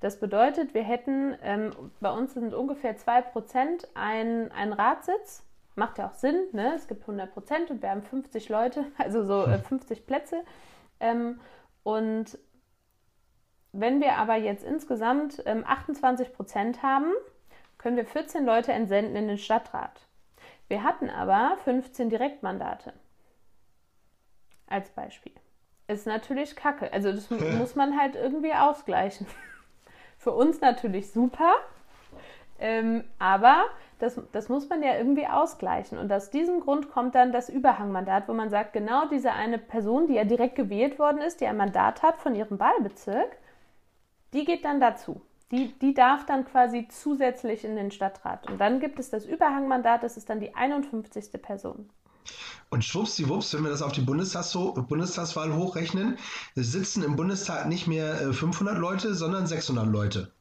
Das bedeutet, wir hätten, ähm, bei uns sind ungefähr 2% ein, ein Ratssitz macht ja auch Sinn, ne? es gibt 100 Prozent und wir haben 50 Leute, also so äh, 50 Plätze. Ähm, und wenn wir aber jetzt insgesamt ähm, 28 Prozent haben, können wir 14 Leute entsenden in den Stadtrat. Wir hatten aber 15 Direktmandate. Als Beispiel. Ist natürlich kacke. Also das muss man halt irgendwie ausgleichen. Für uns natürlich super, ähm, aber das, das muss man ja irgendwie ausgleichen. Und aus diesem Grund kommt dann das Überhangmandat, wo man sagt, genau diese eine Person, die ja direkt gewählt worden ist, die ein Mandat hat von ihrem Wahlbezirk, die geht dann dazu. Die, die darf dann quasi zusätzlich in den Stadtrat. Und dann gibt es das Überhangmandat, das ist dann die 51. Person. Und schwuppsdiwupps, wenn wir das auf die Bundestags Bundestagswahl hochrechnen, sitzen im Bundestag nicht mehr 500 äh, Leute, sondern 600 Leute.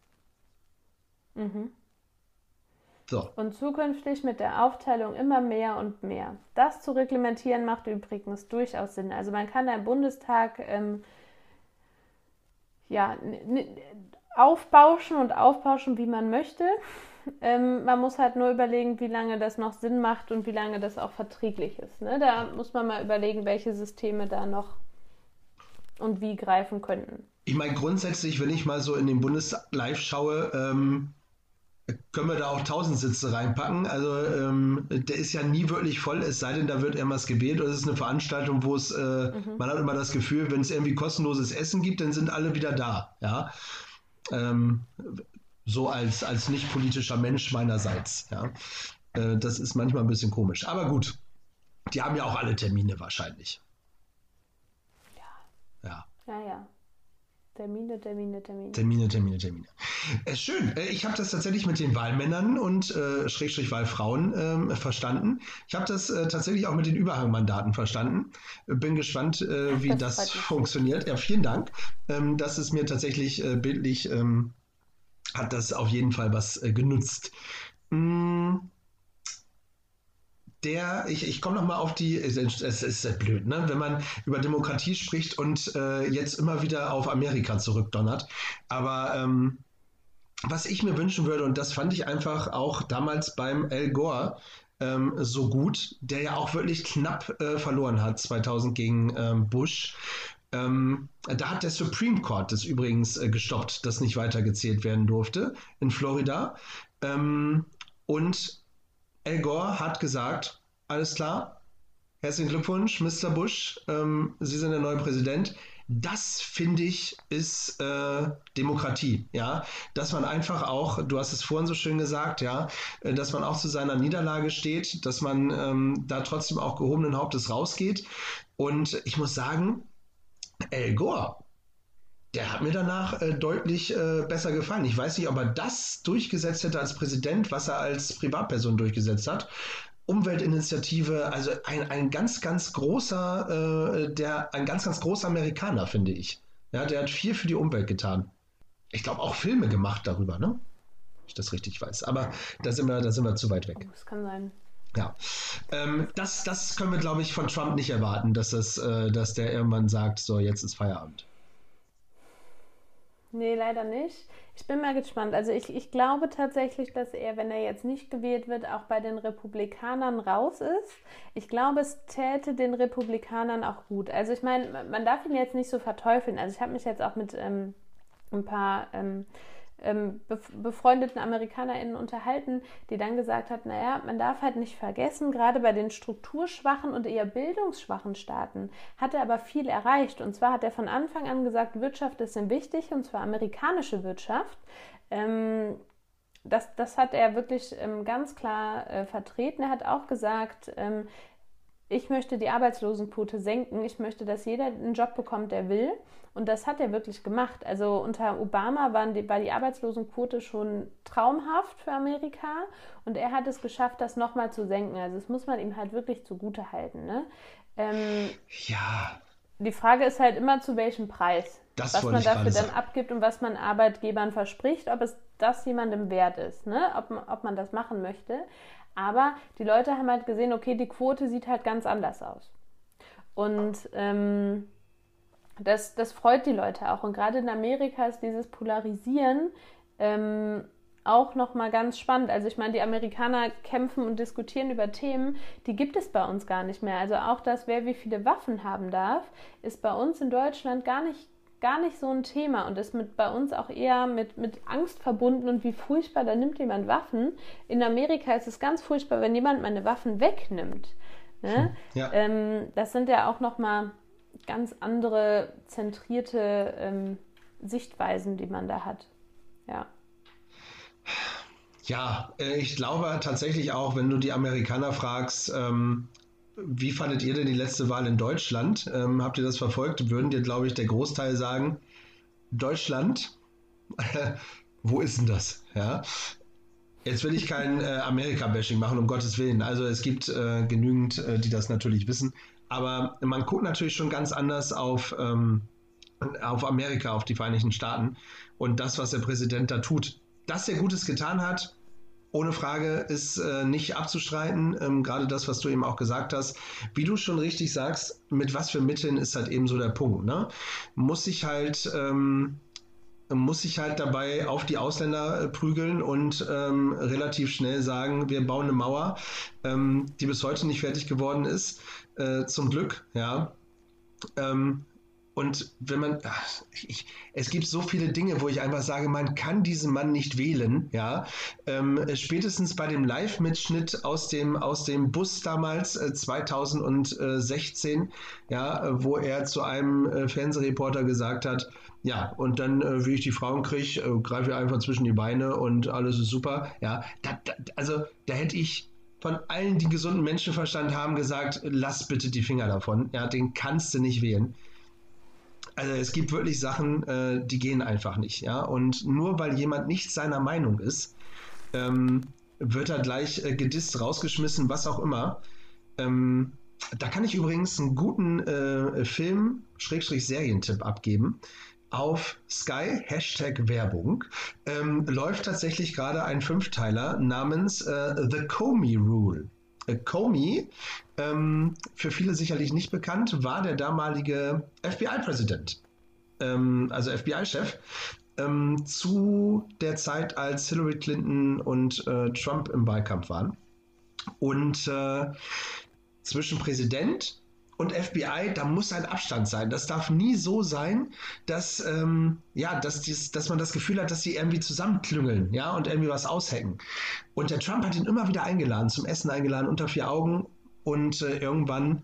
Mhm. So. Und zukünftig mit der Aufteilung immer mehr und mehr. Das zu reglementieren macht übrigens durchaus Sinn. Also man kann einen Bundestag ähm, ja, aufbauschen und aufbauschen, wie man möchte. Ähm, man muss halt nur überlegen, wie lange das noch Sinn macht und wie lange das auch verträglich ist. Ne? Da muss man mal überlegen, welche Systeme da noch und wie greifen könnten. Ich meine, grundsätzlich, wenn ich mal so in den Bundestag live schaue, ähm, können wir da auch tausend Sitze reinpacken. Also ähm, der ist ja nie wirklich voll, es sei denn, da wird irgendwas gewählt oder es ist eine Veranstaltung, wo es, äh, mhm. man hat immer das Gefühl, wenn es irgendwie kostenloses Essen gibt, dann sind alle wieder da. Ja. Ähm, so als, als nicht politischer Mensch meinerseits. Ja. Äh, das ist manchmal ein bisschen komisch. Aber gut, die haben ja auch alle Termine wahrscheinlich. Ja. Ja. Ja, ja. Termine, Termine, Termine. Termine, Termine, Termine. Äh, schön. Äh, ich habe das tatsächlich mit den Wahlmännern und äh, Schrägstrich Wahlfrauen äh, verstanden. Ich habe das äh, tatsächlich auch mit den Überhangmandaten verstanden. Bin gespannt, äh, wie das, das funktioniert. Ja, vielen Dank. Ähm, das ist mir tatsächlich äh, bildlich, ähm, hat das auf jeden Fall was genutzt. Mm der, ich, ich komme nochmal auf die, es, ist sehr blöd, ne? wenn man über Demokratie spricht und äh, jetzt immer wieder auf Amerika zurückdonnert. Aber ähm, was ich mir wünschen würde, und das fand ich einfach auch damals beim Al Gore ähm, so gut, der ja auch wirklich knapp äh, verloren hat 2000 gegen ähm, Bush. Ähm, da hat der Supreme Court das übrigens äh, gestoppt, dass nicht weitergezählt werden durfte in Florida. Ähm, und Al Gore hat gesagt, alles klar, herzlichen Glückwunsch, Mr. Bush, ähm, Sie sind der neue Präsident. Das finde ich ist äh, Demokratie, ja, dass man einfach auch, du hast es vorhin so schön gesagt, ja, äh, dass man auch zu seiner Niederlage steht, dass man ähm, da trotzdem auch gehobenen Hauptes rausgeht. Und ich muss sagen, Al Gore, der hat mir danach äh, deutlich äh, besser gefallen. Ich weiß nicht, ob er das durchgesetzt hätte als Präsident, was er als Privatperson durchgesetzt hat. Umweltinitiative, also ein, ein ganz, ganz großer, äh, der, ein ganz, ganz großer Amerikaner, finde ich. Ja, der hat viel für die Umwelt getan. Ich glaube auch Filme gemacht darüber, ne? Wenn ich das richtig weiß. Aber da sind wir, da sind wir zu weit weg. Oh, das kann sein. Ja, ähm, das, das können wir, glaube ich, von Trump nicht erwarten, dass, das, äh, dass der irgendwann sagt, so, jetzt ist Feierabend. Nee, leider nicht. Ich bin mal gespannt. Also ich, ich glaube tatsächlich, dass er, wenn er jetzt nicht gewählt wird, auch bei den Republikanern raus ist. Ich glaube, es täte den Republikanern auch gut. Also ich meine, man darf ihn jetzt nicht so verteufeln. Also ich habe mich jetzt auch mit ähm, ein paar ähm, ähm, befreundeten AmerikanerInnen unterhalten, die dann gesagt hat, naja, man darf halt nicht vergessen, gerade bei den strukturschwachen und eher bildungsschwachen Staaten hat er aber viel erreicht. Und zwar hat er von Anfang an gesagt, Wirtschaft ist ihm wichtig, und zwar amerikanische Wirtschaft. Ähm, das, das hat er wirklich ähm, ganz klar äh, vertreten. Er hat auch gesagt, ähm, ich möchte die Arbeitslosenquote senken. Ich möchte, dass jeder einen Job bekommt, der will. Und das hat er wirklich gemacht. Also unter Obama die, war die Arbeitslosenquote schon traumhaft für Amerika und er hat es geschafft, das nochmal zu senken. Also das muss man ihm halt wirklich zugute halten. Ne? Ähm, ja. Die Frage ist halt immer, zu welchem Preis. Das was man dafür dann abgibt und was man Arbeitgebern verspricht, ob es das jemandem wert ist, ne? ob, ob man das machen möchte. Aber die Leute haben halt gesehen, okay, die Quote sieht halt ganz anders aus. Und ähm, das, das freut die Leute auch. Und gerade in Amerika ist dieses Polarisieren ähm, auch nochmal ganz spannend. Also ich meine, die Amerikaner kämpfen und diskutieren über Themen, die gibt es bei uns gar nicht mehr. Also auch das, wer wie viele Waffen haben darf, ist bei uns in Deutschland gar nicht gar nicht so ein Thema und ist mit bei uns auch eher mit, mit Angst verbunden und wie furchtbar, da nimmt jemand Waffen. In Amerika ist es ganz furchtbar, wenn jemand meine Waffen wegnimmt. Ne? Hm, ja. Ähm, das sind ja auch nochmal ganz andere zentrierte ähm, Sichtweisen, die man da hat. Ja. Ja, äh, ich glaube tatsächlich auch, wenn du die Amerikaner fragst, ähm, wie fandet ihr denn die letzte Wahl in Deutschland? Ähm, habt ihr das verfolgt? Würden dir, glaube ich, der Großteil sagen, Deutschland? Wo ist denn das? Ja. Jetzt will ich kein äh, Amerika-Bashing machen, um Gottes Willen. Also es gibt äh, genügend, äh, die das natürlich wissen. Aber man guckt natürlich schon ganz anders auf, ähm, auf Amerika, auf die Vereinigten Staaten und das, was der Präsident da tut. Dass er Gutes getan hat, ohne Frage ist äh, nicht abzustreiten. Ähm, Gerade das, was du eben auch gesagt hast. Wie du schon richtig sagst, mit was für Mitteln ist halt eben so der Punkt. Ne? Muss sich halt. Ähm, muss sich halt dabei auf die Ausländer äh, prügeln und ähm, relativ schnell sagen, wir bauen eine Mauer, ähm, die bis heute nicht fertig geworden ist. Äh, zum Glück, ja. Ähm, und wenn man, ach, ich, es gibt so viele Dinge, wo ich einfach sage, man kann diesen Mann nicht wählen, ja. Ähm, spätestens bei dem Live-Mitschnitt aus dem, aus dem Bus damals, äh, 2016, ja, wo er zu einem äh, Fernsehreporter gesagt hat, ja, und dann, äh, wie ich die Frauen kriege, äh, greife ich einfach zwischen die Beine und alles ist super, ja. Da, da, also, da hätte ich von allen, die gesunden Menschenverstand haben, gesagt, lass bitte die Finger davon, ja, den kannst du nicht wählen. Also es gibt wirklich Sachen, äh, die gehen einfach nicht, ja. Und nur weil jemand nicht seiner Meinung ist, ähm, wird er gleich äh, gedisst, rausgeschmissen, was auch immer. Ähm, da kann ich übrigens einen guten äh, Film, Schrägstrich Serientipp abgeben. Auf Sky, Hashtag Werbung, ähm, läuft tatsächlich gerade ein Fünfteiler namens äh, The Comey Rule. Äh, Comey, ähm, für viele sicherlich nicht bekannt, war der damalige FBI-Präsident, ähm, also FBI-Chef, ähm, zu der Zeit, als Hillary Clinton und äh, Trump im Wahlkampf waren. Und äh, zwischen Präsident und FBI, da muss ein Abstand sein. Das darf nie so sein, dass, ähm, ja, dass, dies, dass man das Gefühl hat, dass sie irgendwie zusammenklüngeln ja, und irgendwie was aushacken. Und der Trump hat ihn immer wieder eingeladen, zum Essen eingeladen, unter vier Augen. Und äh, irgendwann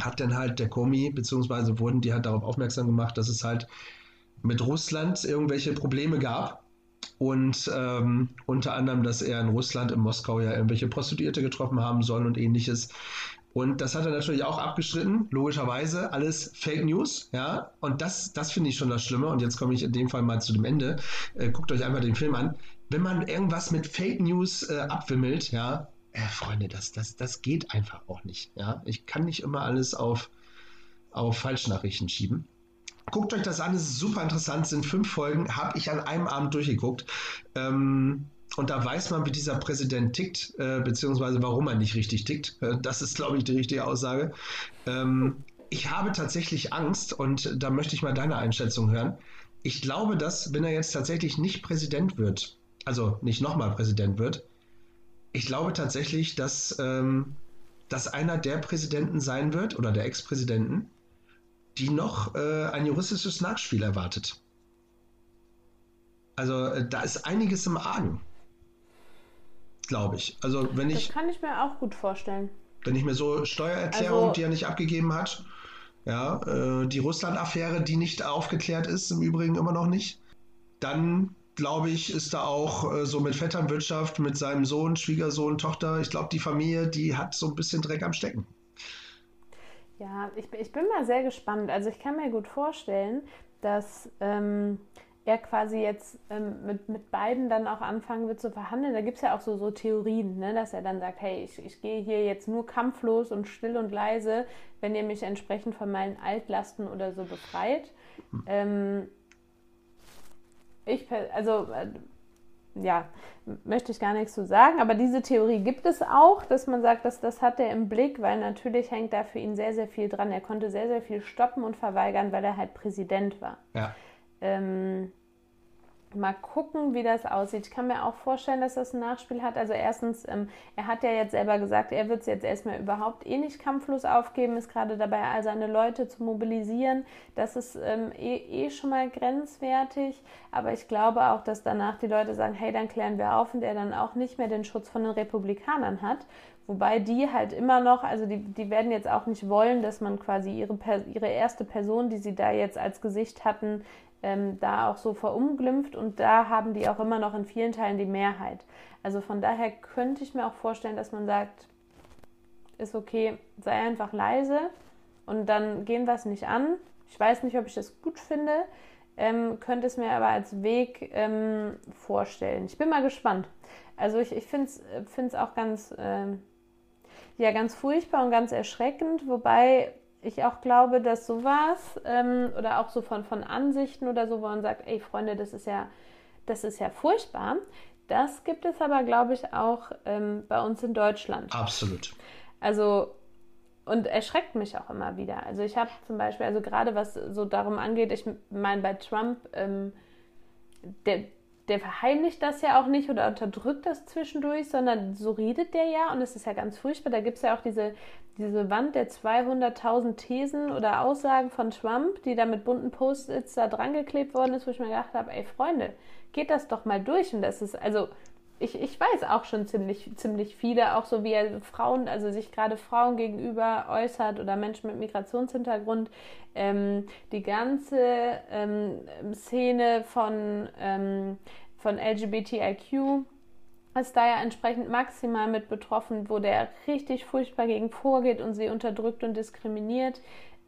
hat dann halt der Komi, beziehungsweise wurden die halt darauf aufmerksam gemacht, dass es halt mit Russland irgendwelche Probleme gab. Und ähm, unter anderem, dass er in Russland, in Moskau ja irgendwelche Prostituierte getroffen haben soll und ähnliches. Und das hat er natürlich auch abgestritten, logischerweise. Alles Fake News, ja. Und das, das finde ich schon das Schlimme. Und jetzt komme ich in dem Fall mal zu dem Ende. Äh, guckt euch einfach den Film an. Wenn man irgendwas mit Fake News äh, abwimmelt, ja, äh, Freunde, das, das, das geht einfach auch nicht. Ja. Ich kann nicht immer alles auf, auf Falschnachrichten schieben. Guckt euch das an, es ist super interessant, sind fünf Folgen, habe ich an einem Abend durchgeguckt. Ähm, und da weiß man, wie dieser Präsident tickt, äh, beziehungsweise warum er nicht richtig tickt. Äh, das ist, glaube ich, die richtige Aussage. Ähm, ich habe tatsächlich Angst und da möchte ich mal deine Einschätzung hören. Ich glaube, dass, wenn er jetzt tatsächlich nicht Präsident wird, also nicht nochmal Präsident wird, ich glaube tatsächlich, dass ähm, das einer der Präsidenten sein wird oder der Ex-Präsidenten, die noch äh, ein juristisches Nachspiel erwartet. Also äh, da ist einiges im Argen glaube ich. Also wenn ich. Das kann ich mir auch gut vorstellen. Wenn ich mir so Steuererklärung, also, die er nicht abgegeben hat, ja, äh, die Russland-Affäre, die nicht aufgeklärt ist, im Übrigen immer noch nicht, dann glaube ich, ist da auch äh, so mit Vetternwirtschaft, mit seinem Sohn, Schwiegersohn, Tochter, ich glaube, die Familie, die hat so ein bisschen Dreck am Stecken. Ja, ich, ich bin mal sehr gespannt. Also ich kann mir gut vorstellen, dass ähm, er quasi jetzt ähm, mit, mit beiden dann auch anfangen wird zu verhandeln. Da gibt es ja auch so, so Theorien, ne? dass er dann sagt, hey, ich, ich gehe hier jetzt nur kampflos und still und leise, wenn ihr mich entsprechend von meinen Altlasten oder so befreit. Hm. Ähm, ich, also, äh, ja, möchte ich gar nichts zu sagen, aber diese Theorie gibt es auch, dass man sagt, dass das hat er im Blick, weil natürlich hängt da für ihn sehr, sehr viel dran. Er konnte sehr, sehr viel stoppen und verweigern, weil er halt Präsident war. Ja. Ähm, Mal gucken, wie das aussieht. Ich kann mir auch vorstellen, dass das ein Nachspiel hat. Also erstens, ähm, er hat ja jetzt selber gesagt, er wird es jetzt erstmal überhaupt eh nicht kampflos aufgeben, ist gerade dabei, all seine Leute zu mobilisieren. Das ist ähm, eh, eh, schon mal grenzwertig. Aber ich glaube auch, dass danach die Leute sagen, hey, dann klären wir auf und er dann auch nicht mehr den Schutz von den Republikanern hat. Wobei die halt immer noch, also die, die werden jetzt auch nicht wollen, dass man quasi ihre, ihre erste Person, die sie da jetzt als Gesicht hatten, ähm, da auch so verunglimpft und da haben die auch immer noch in vielen Teilen die Mehrheit. Also von daher könnte ich mir auch vorstellen, dass man sagt, ist okay, sei einfach leise und dann gehen wir es nicht an. Ich weiß nicht, ob ich das gut finde, ähm, könnte es mir aber als Weg ähm, vorstellen. Ich bin mal gespannt. Also ich, ich finde es auch ganz, äh, ja, ganz furchtbar und ganz erschreckend, wobei ich auch glaube, dass sowas ähm, oder auch so von, von Ansichten oder so, wo man sagt, ey Freunde, das ist ja, das ist ja furchtbar. Das gibt es aber, glaube ich, auch ähm, bei uns in Deutschland. Absolut. Also, und erschreckt mich auch immer wieder. Also ich habe zum Beispiel, also gerade was so darum angeht, ich meine bei Trump, ähm, der, der verheimlicht das ja auch nicht oder unterdrückt das zwischendurch, sondern so redet der ja und es ist ja ganz furchtbar. Da gibt es ja auch diese, diese Wand der 200.000 Thesen oder Aussagen von Trump, die da mit bunten Post-its da dran geklebt worden ist, wo ich mir gedacht habe, ey Freunde, geht das doch mal durch. Und das ist, also ich, ich weiß auch schon ziemlich, ziemlich viele, auch so wie er Frauen, also sich gerade Frauen gegenüber äußert oder Menschen mit Migrationshintergrund. Ähm, die ganze ähm, Szene von, ähm, von LGBTIQ ist da ja entsprechend maximal mit betroffen, wo der richtig furchtbar gegen vorgeht und sie unterdrückt und diskriminiert.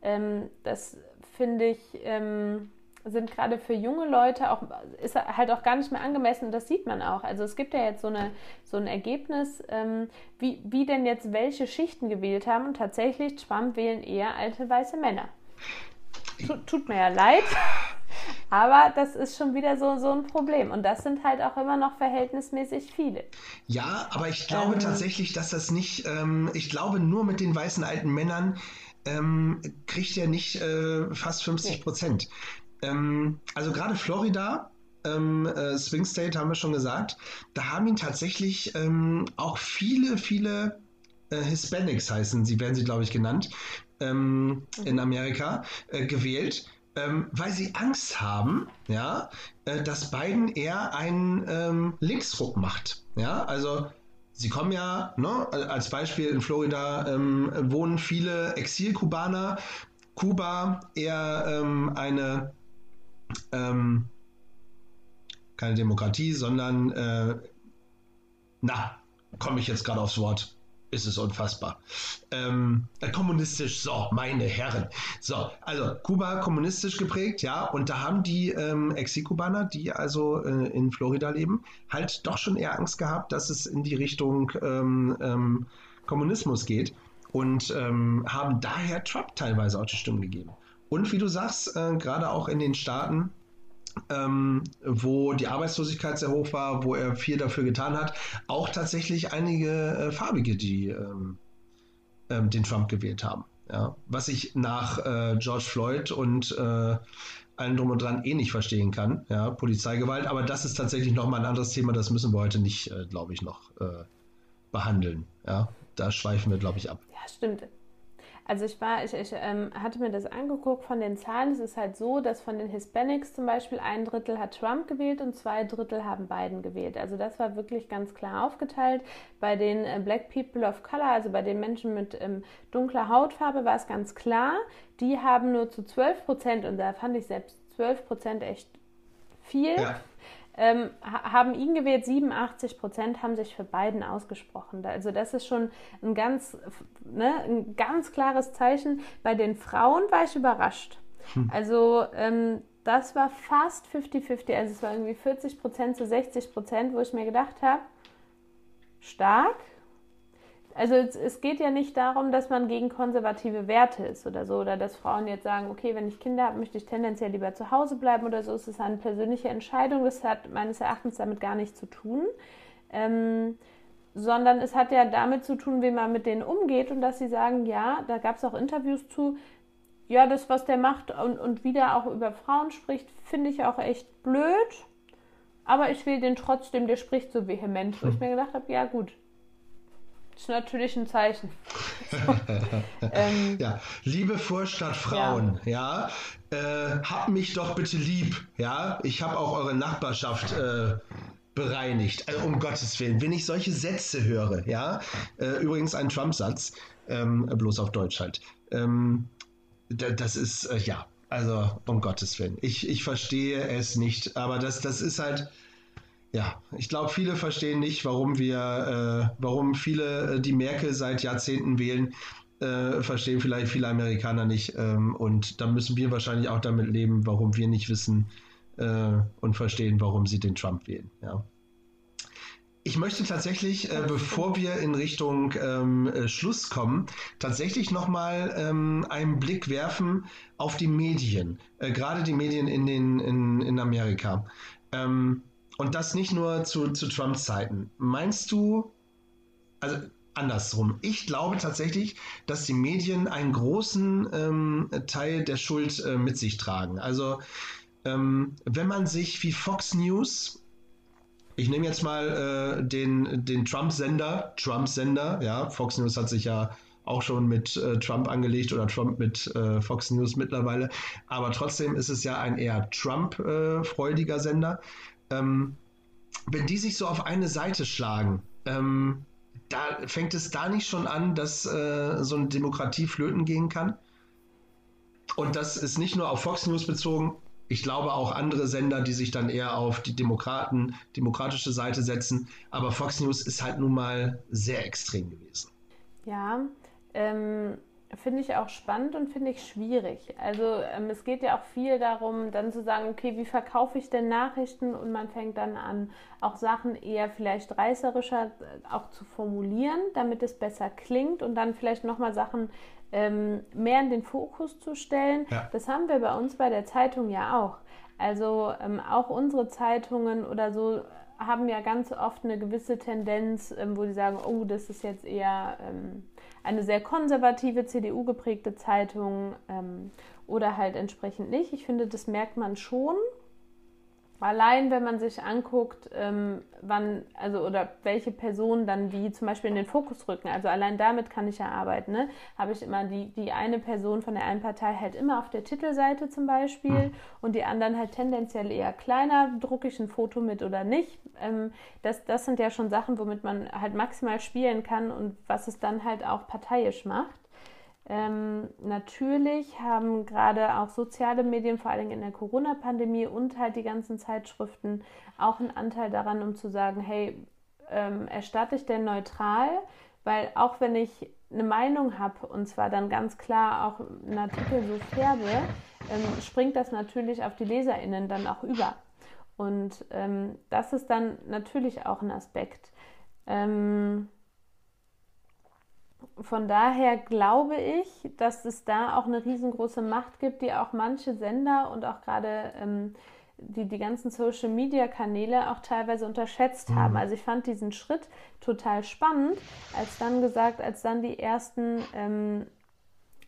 Ähm, das finde ich ähm, sind gerade für junge Leute auch, ist halt auch gar nicht mehr angemessen und das sieht man auch. Also es gibt ja jetzt so, eine, so ein Ergebnis, ähm, wie, wie denn jetzt welche Schichten gewählt haben und tatsächlich Trump wählen eher alte weiße Männer. Tut, tut mir ja leid, aber das ist schon wieder so, so ein Problem und das sind halt auch immer noch verhältnismäßig viele. Ja, aber ich glaube ähm, tatsächlich, dass das nicht, ähm, ich glaube nur mit den weißen alten Männern ähm, kriegt er nicht äh, fast 50 Prozent. Ähm, also gerade Florida, ähm, äh, Swing State haben wir schon gesagt, da haben ihn tatsächlich ähm, auch viele, viele äh, Hispanics heißen, sie werden sie, glaube ich, genannt, ähm, in Amerika äh, gewählt. Ähm, weil sie Angst haben, ja, äh, dass Biden eher einen ähm, Linksruck macht. Ja, also Sie kommen ja, ne, als Beispiel in Florida ähm, wohnen viele Exil-Kubaner. Kuba eher ähm, eine ähm, keine Demokratie, sondern, äh, na, komme ich jetzt gerade aufs Wort, ist es unfassbar. Ähm, äh, kommunistisch, so, meine Herren. So, also Kuba kommunistisch geprägt, ja, und da haben die ähm, Exil-Kubaner, die also äh, in Florida leben, halt doch schon eher Angst gehabt, dass es in die Richtung ähm, ähm Kommunismus geht und ähm, haben daher Trump teilweise auch die Stimme gegeben. Und wie du sagst, äh, gerade auch in den Staaten, ähm, wo die Arbeitslosigkeit sehr hoch war, wo er viel dafür getan hat, auch tatsächlich einige äh, Farbige, die ähm, ähm, den Trump gewählt haben. Ja? Was ich nach äh, George Floyd und äh, allem drum und dran eh nicht verstehen kann, ja, Polizeigewalt, aber das ist tatsächlich nochmal ein anderes Thema, das müssen wir heute nicht, äh, glaube ich, noch äh, behandeln. Ja? Da schweifen wir, glaube ich, ab. Ja, stimmt. Also ich war, ich, ich ähm, hatte mir das angeguckt von den Zahlen. Es ist halt so, dass von den Hispanics zum Beispiel ein Drittel hat Trump gewählt und zwei Drittel haben Biden gewählt. Also das war wirklich ganz klar aufgeteilt. Bei den äh, Black People of Color, also bei den Menschen mit ähm, dunkler Hautfarbe, war es ganz klar. Die haben nur zu 12 Prozent, und da fand ich selbst 12 Prozent echt viel. Ja ähm, haben ihn gewählt, 87 Prozent haben sich für Biden ausgesprochen. Also das ist schon ein ganz, ne, ein ganz klares Zeichen. Bei den Frauen war ich überrascht. Hm. Also ähm, das war fast 50-50, also es war irgendwie 40 Prozent zu 60 Prozent, wo ich mir gedacht habe, stark, also es, es, geht ja nicht darum, dass man gegen konservative Werte ist oder so, oder dass Frauen jetzt sagen, okay, wenn ich Kinder habe, möchte ich tendenziell lieber zu Hause bleiben oder so. Es ist eine persönliche Entscheidung. Das hat meines Erachtens damit gar nichts zu tun. Ähm, sondern es hat ja damit zu tun, wie man mit denen umgeht und dass sie sagen, ja, da gab es auch Interviews zu, ja, das, was der macht und, und wieder auch über Frauen spricht, finde ich auch echt blöd. aber ich will den trotzdem, der spricht so vehement. Wo hm. ich mir gedacht habe, ja gut, ist natürlich ein Zeichen. ähm, ja, liebe Vorstadtfrauen, ja, ja äh, habt mich doch bitte lieb, ja. Ich habe auch eure Nachbarschaft äh, bereinigt. Also um Gottes Willen, wenn ich solche Sätze höre, ja, äh, übrigens ein Trump-Satz, ähm, bloß auf Deutsch halt. Ähm, das ist, äh, ja, also um Gottes Willen. Ich, ich verstehe es nicht, aber das, das ist halt, ja, ich glaube, viele verstehen nicht, warum wir, äh, warum viele äh, die Merkel seit Jahrzehnten wählen, äh, verstehen vielleicht viele Amerikaner nicht. Ähm, und da müssen wir wahrscheinlich auch damit leben, warum wir nicht wissen äh, und verstehen, warum sie den Trump wählen. Ja. Ich möchte tatsächlich, äh, bevor wir in Richtung ähm, äh, Schluss kommen, tatsächlich nochmal ähm, einen Blick werfen auf die Medien, äh, gerade die Medien in, den, in, in Amerika. Ähm, und das nicht nur zu, zu Trumps Zeiten. Meinst du, also andersrum, ich glaube tatsächlich, dass die Medien einen großen ähm, Teil der Schuld äh, mit sich tragen. Also ähm, wenn man sich wie Fox News, ich nehme jetzt mal äh, den, den Trump-Sender, Trump-Sender, ja, Fox News hat sich ja auch schon mit äh, Trump angelegt oder Trump mit äh, Fox News mittlerweile. Aber trotzdem ist es ja ein eher Trump-freudiger äh, Sender ähm, wenn die sich so auf eine Seite schlagen, ähm, da fängt es da nicht schon an, dass äh, so eine Demokratie flöten gehen kann? Und das ist nicht nur auf Fox News bezogen. Ich glaube auch andere Sender, die sich dann eher auf die Demokraten, demokratische Seite setzen. Aber Fox News ist halt nun mal sehr extrem gewesen. Ja, ähm, finde ich auch spannend und finde ich schwierig. Also ähm, es geht ja auch viel darum, dann zu sagen, okay, wie verkaufe ich denn Nachrichten? Und man fängt dann an, auch Sachen eher vielleicht reißerischer äh, auch zu formulieren, damit es besser klingt und dann vielleicht nochmal Sachen ähm, mehr in den Fokus zu stellen. Ja. Das haben wir bei uns bei der Zeitung ja auch. Also ähm, auch unsere Zeitungen oder so haben ja ganz oft eine gewisse Tendenz, ähm, wo die sagen, oh, das ist jetzt eher ähm, eine sehr konservative, CDU geprägte Zeitung ähm, oder halt entsprechend nicht. Ich finde, das merkt man schon. Allein wenn man sich anguckt, ähm, wann, also oder welche Personen dann wie zum Beispiel in den Fokus rücken, also allein damit kann ich ja arbeiten, ne? Habe ich immer die, die eine Person von der einen Partei halt immer auf der Titelseite zum Beispiel mhm. und die anderen halt tendenziell eher kleiner, drucke ich ein Foto mit oder nicht. Ähm, das, das sind ja schon Sachen, womit man halt maximal spielen kann und was es dann halt auch parteiisch macht. Ähm, natürlich haben gerade auch soziale Medien, vor allem in der Corona-Pandemie und halt die ganzen Zeitschriften auch einen Anteil daran, um zu sagen, hey, ähm, erstatte ich denn neutral? Weil auch wenn ich eine Meinung habe und zwar dann ganz klar auch einen Artikel so färbe, ähm, springt das natürlich auf die LeserInnen dann auch über. Und ähm, das ist dann natürlich auch ein Aspekt. Ähm, von daher glaube ich, dass es da auch eine riesengroße Macht gibt, die auch manche Sender und auch gerade ähm, die, die ganzen Social-Media-Kanäle auch teilweise unterschätzt mhm. haben. Also ich fand diesen Schritt total spannend, als dann gesagt, als dann die ersten ähm,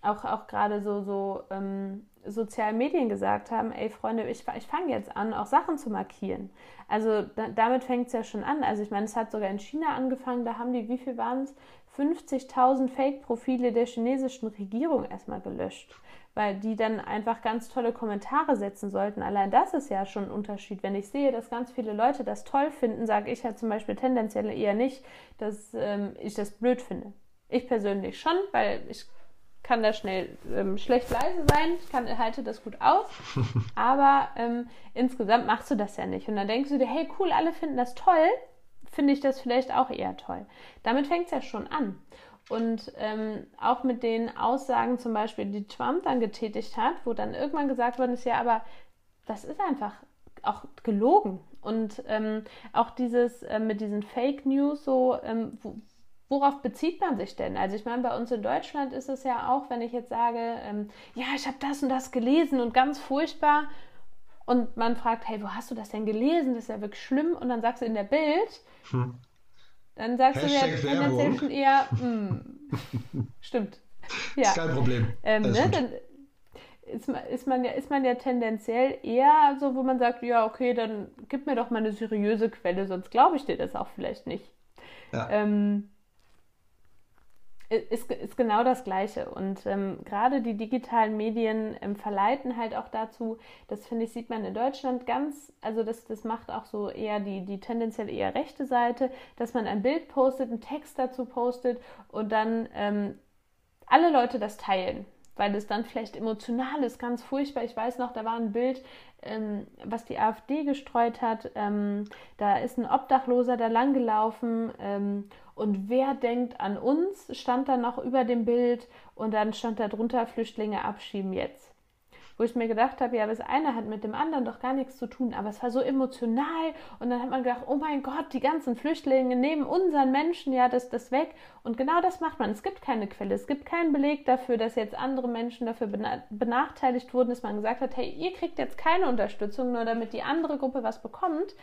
auch, auch gerade so, so ähm, sozialen Medien gesagt haben, ey Freunde, ich, ich fange jetzt an, auch Sachen zu markieren. Also da, damit fängt es ja schon an. Also ich meine, es hat sogar in China angefangen, da haben die, wie viel waren es? 50.000 Fake-Profile der chinesischen Regierung erstmal gelöscht, weil die dann einfach ganz tolle Kommentare setzen sollten. Allein das ist ja schon ein Unterschied. Wenn ich sehe, dass ganz viele Leute das toll finden, sage ich ja zum Beispiel tendenziell eher nicht, dass ähm, ich das blöd finde. Ich persönlich schon, weil ich kann da schnell ähm, schlecht leise sein, ich kann, halte das gut aus, aber ähm, insgesamt machst du das ja nicht. Und dann denkst du dir, hey cool, alle finden das toll, finde ich das vielleicht auch eher toll. Damit fängt es ja schon an. Und ähm, auch mit den Aussagen zum Beispiel, die Trump dann getätigt hat, wo dann irgendwann gesagt worden ist, ja, aber das ist einfach auch gelogen. Und ähm, auch dieses äh, mit diesen Fake News, so, ähm, wo, worauf bezieht man sich denn? Also ich meine, bei uns in Deutschland ist es ja auch, wenn ich jetzt sage, ähm, ja, ich habe das und das gelesen und ganz furchtbar, und man fragt, hey, wo hast du das denn gelesen? Das ist ja wirklich schlimm. Und dann sagst du in der Bild, hm. dann sagst Hashtag du ja tendenziell schon eher, hm, stimmt. Ja. Ist kein Problem. Ähm, ne, dann, ist, ist, man ja, ist man ja tendenziell eher so, wo man sagt, ja, okay, dann gib mir doch mal eine seriöse Quelle, sonst glaube ich dir das auch vielleicht nicht. Ja. Ähm, ist, ist genau das Gleiche. Und ähm, gerade die digitalen Medien ähm, verleiten halt auch dazu, das finde ich, sieht man in Deutschland ganz, also das, das macht auch so eher die, die tendenziell eher rechte Seite, dass man ein Bild postet, einen Text dazu postet und dann ähm, alle Leute das teilen weil es dann vielleicht emotional ist, ganz furchtbar. Ich weiß noch, da war ein Bild, ähm, was die AfD gestreut hat. Ähm, da ist ein Obdachloser da langgelaufen ähm, und wer denkt an uns, stand da noch über dem Bild und dann stand da drunter Flüchtlinge abschieben jetzt wo ich mir gedacht habe, ja, das eine hat mit dem anderen doch gar nichts zu tun, aber es war so emotional und dann hat man gedacht, oh mein Gott, die ganzen Flüchtlinge nehmen unseren Menschen ja das, das weg und genau das macht man. Es gibt keine Quelle, es gibt keinen Beleg dafür, dass jetzt andere Menschen dafür benachteiligt wurden, dass man gesagt hat, hey, ihr kriegt jetzt keine Unterstützung, nur damit die andere Gruppe was bekommt.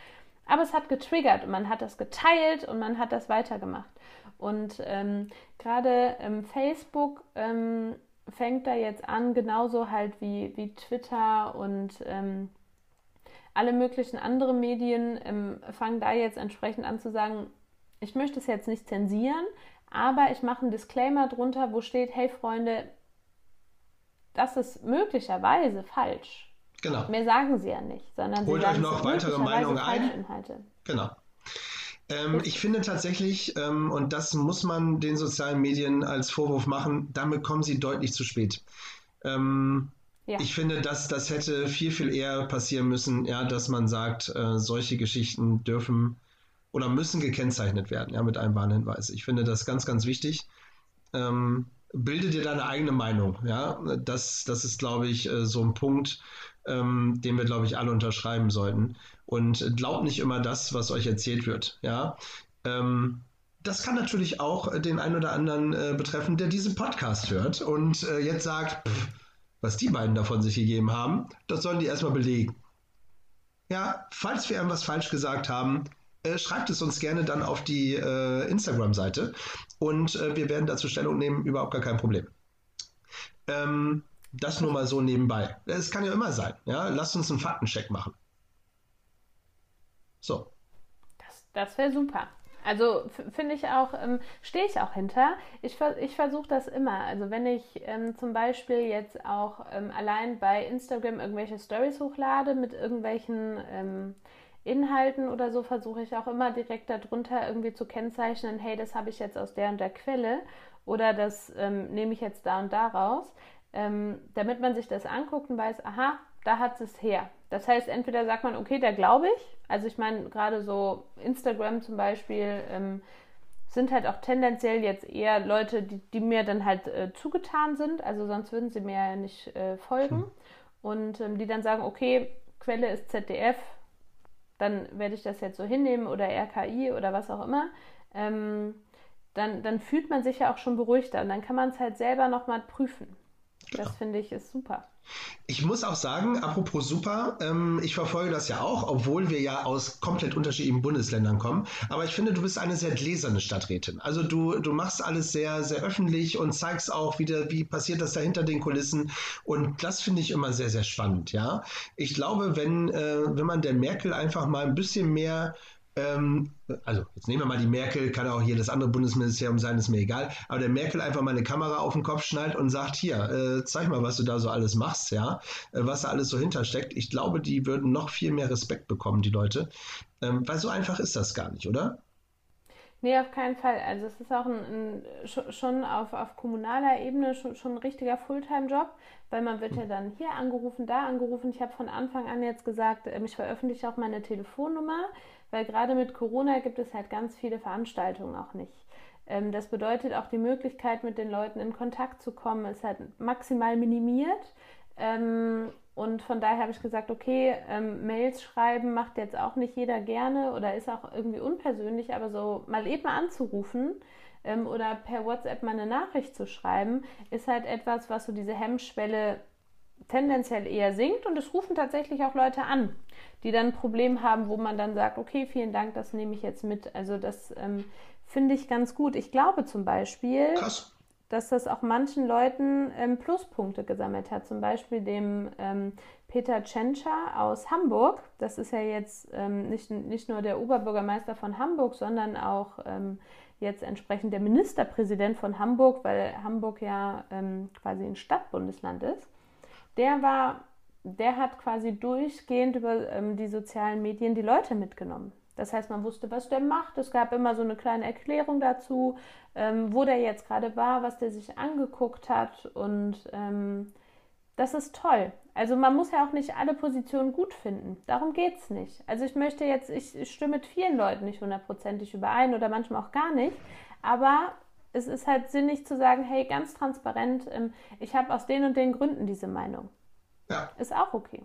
Aber es hat getriggert und man hat das geteilt und man hat das weitergemacht. Und ähm, gerade ähm, Facebook ähm, fängt da jetzt an, genauso halt wie, wie Twitter und ähm, alle möglichen anderen Medien ähm, fangen da jetzt entsprechend an zu sagen, ich möchte es jetzt nicht zensieren, aber ich mache einen Disclaimer drunter, wo steht, hey Freunde, das ist möglicherweise falsch. Genau. Mehr sagen sie ja nicht, sondern Holt sie euch noch weitere Meinungen ein. Genau. Ähm, ich finde tatsächlich, ähm, und das muss man den sozialen Medien als Vorwurf machen, damit kommen sie deutlich zu spät. Ähm, ja. Ich finde, dass das hätte viel, viel eher passieren müssen, ja, dass man sagt, äh, solche Geschichten dürfen oder müssen gekennzeichnet werden, ja, mit einem Warnhinweis. Ich finde das ganz, ganz wichtig. Ähm, bilde dir deine eigene Meinung, ja. Das, das ist, glaube ich, äh, so ein Punkt, ähm, den wir, glaube ich, alle unterschreiben sollten. Und glaubt nicht immer das, was euch erzählt wird. Ja. Ähm, das kann natürlich auch den einen oder anderen äh, betreffen, der diesen Podcast hört und äh, jetzt sagt, pff, was die beiden davon sich gegeben haben, das sollen die erstmal belegen. Ja, falls wir irgendwas falsch gesagt haben, äh, schreibt es uns gerne dann auf die äh, Instagram-Seite und äh, wir werden dazu Stellung nehmen, überhaupt gar kein Problem. Ähm, das nur mal so nebenbei. Es kann ja immer sein. Ja? Lasst uns einen Faktencheck machen. So. Das, das wäre super. Also finde ich auch, ähm, stehe ich auch hinter. Ich, ich versuche das immer. Also wenn ich ähm, zum Beispiel jetzt auch ähm, allein bei Instagram irgendwelche Stories hochlade mit irgendwelchen ähm, Inhalten oder so, versuche ich auch immer direkt darunter irgendwie zu kennzeichnen, hey, das habe ich jetzt aus der und der Quelle oder das ähm, nehme ich jetzt da und da raus ähm, damit man sich das anguckt und weiß, aha, da hat es her. Das heißt, entweder sagt man, okay, da glaube ich. Also ich meine, gerade so Instagram zum Beispiel ähm, sind halt auch tendenziell jetzt eher Leute, die, die mir dann halt äh, zugetan sind. Also sonst würden sie mir ja nicht äh, folgen. Hm. Und ähm, die dann sagen, okay, Quelle ist ZDF, dann werde ich das jetzt so hinnehmen oder RKI oder was auch immer. Ähm, dann, dann fühlt man sich ja auch schon beruhigter und dann kann man es halt selber nochmal prüfen. Das finde ich ist super. Ich muss auch sagen, apropos super, ähm, ich verfolge das ja auch, obwohl wir ja aus komplett unterschiedlichen Bundesländern kommen. Aber ich finde, du bist eine sehr gläserne Stadträtin. Also du, du machst alles sehr, sehr öffentlich und zeigst auch wieder, wie passiert das da hinter den Kulissen. Und das finde ich immer sehr, sehr spannend, ja. Ich glaube, wenn, äh, wenn man der Merkel einfach mal ein bisschen mehr ähm, also jetzt nehmen wir mal die Merkel, kann auch jedes andere Bundesministerium sein, ist mir egal, aber der Merkel einfach mal eine Kamera auf den Kopf schnallt und sagt, hier, äh, zeig mal, was du da so alles machst, ja, äh, was da alles so hintersteckt. Ich glaube, die würden noch viel mehr Respekt bekommen, die Leute, ähm, weil so einfach ist das gar nicht, oder? Nee, auf keinen Fall. Also es ist auch ein, ein schon auf, auf kommunaler Ebene schon, schon ein richtiger Fulltime-Job, weil man wird ja dann hier angerufen, da angerufen. Ich habe von Anfang an jetzt gesagt, ähm, ich veröffentliche auch meine Telefonnummer weil gerade mit Corona gibt es halt ganz viele Veranstaltungen auch nicht. Ähm, das bedeutet auch die Möglichkeit, mit den Leuten in Kontakt zu kommen, ist halt maximal minimiert. Ähm, und von daher habe ich gesagt, okay, ähm, Mails schreiben macht jetzt auch nicht jeder gerne oder ist auch irgendwie unpersönlich, aber so mal eben anzurufen ähm, oder per WhatsApp mal eine Nachricht zu schreiben, ist halt etwas, was so diese Hemmschwelle tendenziell eher sinkt und es rufen tatsächlich auch Leute an, die dann ein Problem haben, wo man dann sagt, okay, vielen Dank, das nehme ich jetzt mit. Also das ähm, finde ich ganz gut. Ich glaube zum Beispiel, Krass. dass das auch manchen Leuten ähm, Pluspunkte gesammelt hat. Zum Beispiel dem ähm, Peter Tschentscher aus Hamburg. Das ist ja jetzt ähm, nicht, nicht nur der Oberbürgermeister von Hamburg, sondern auch ähm, jetzt entsprechend der Ministerpräsident von Hamburg, weil Hamburg ja ähm, quasi ein Stadtbundesland ist. Der war, der hat quasi durchgehend über ähm, die sozialen Medien die Leute mitgenommen. Das heißt, man wusste, was der macht. Es gab immer so eine kleine Erklärung dazu, ähm, wo der jetzt gerade war, was der sich angeguckt hat. Und ähm, das ist toll. Also man muss ja auch nicht alle Positionen gut finden. Darum geht es nicht. Also ich möchte jetzt, ich stimme mit vielen Leuten nicht hundertprozentig überein oder manchmal auch gar nicht. Aber es ist halt sinnig zu sagen, hey, ganz transparent, ähm, ich habe aus den und den Gründen diese Meinung. Ja. Ist auch okay.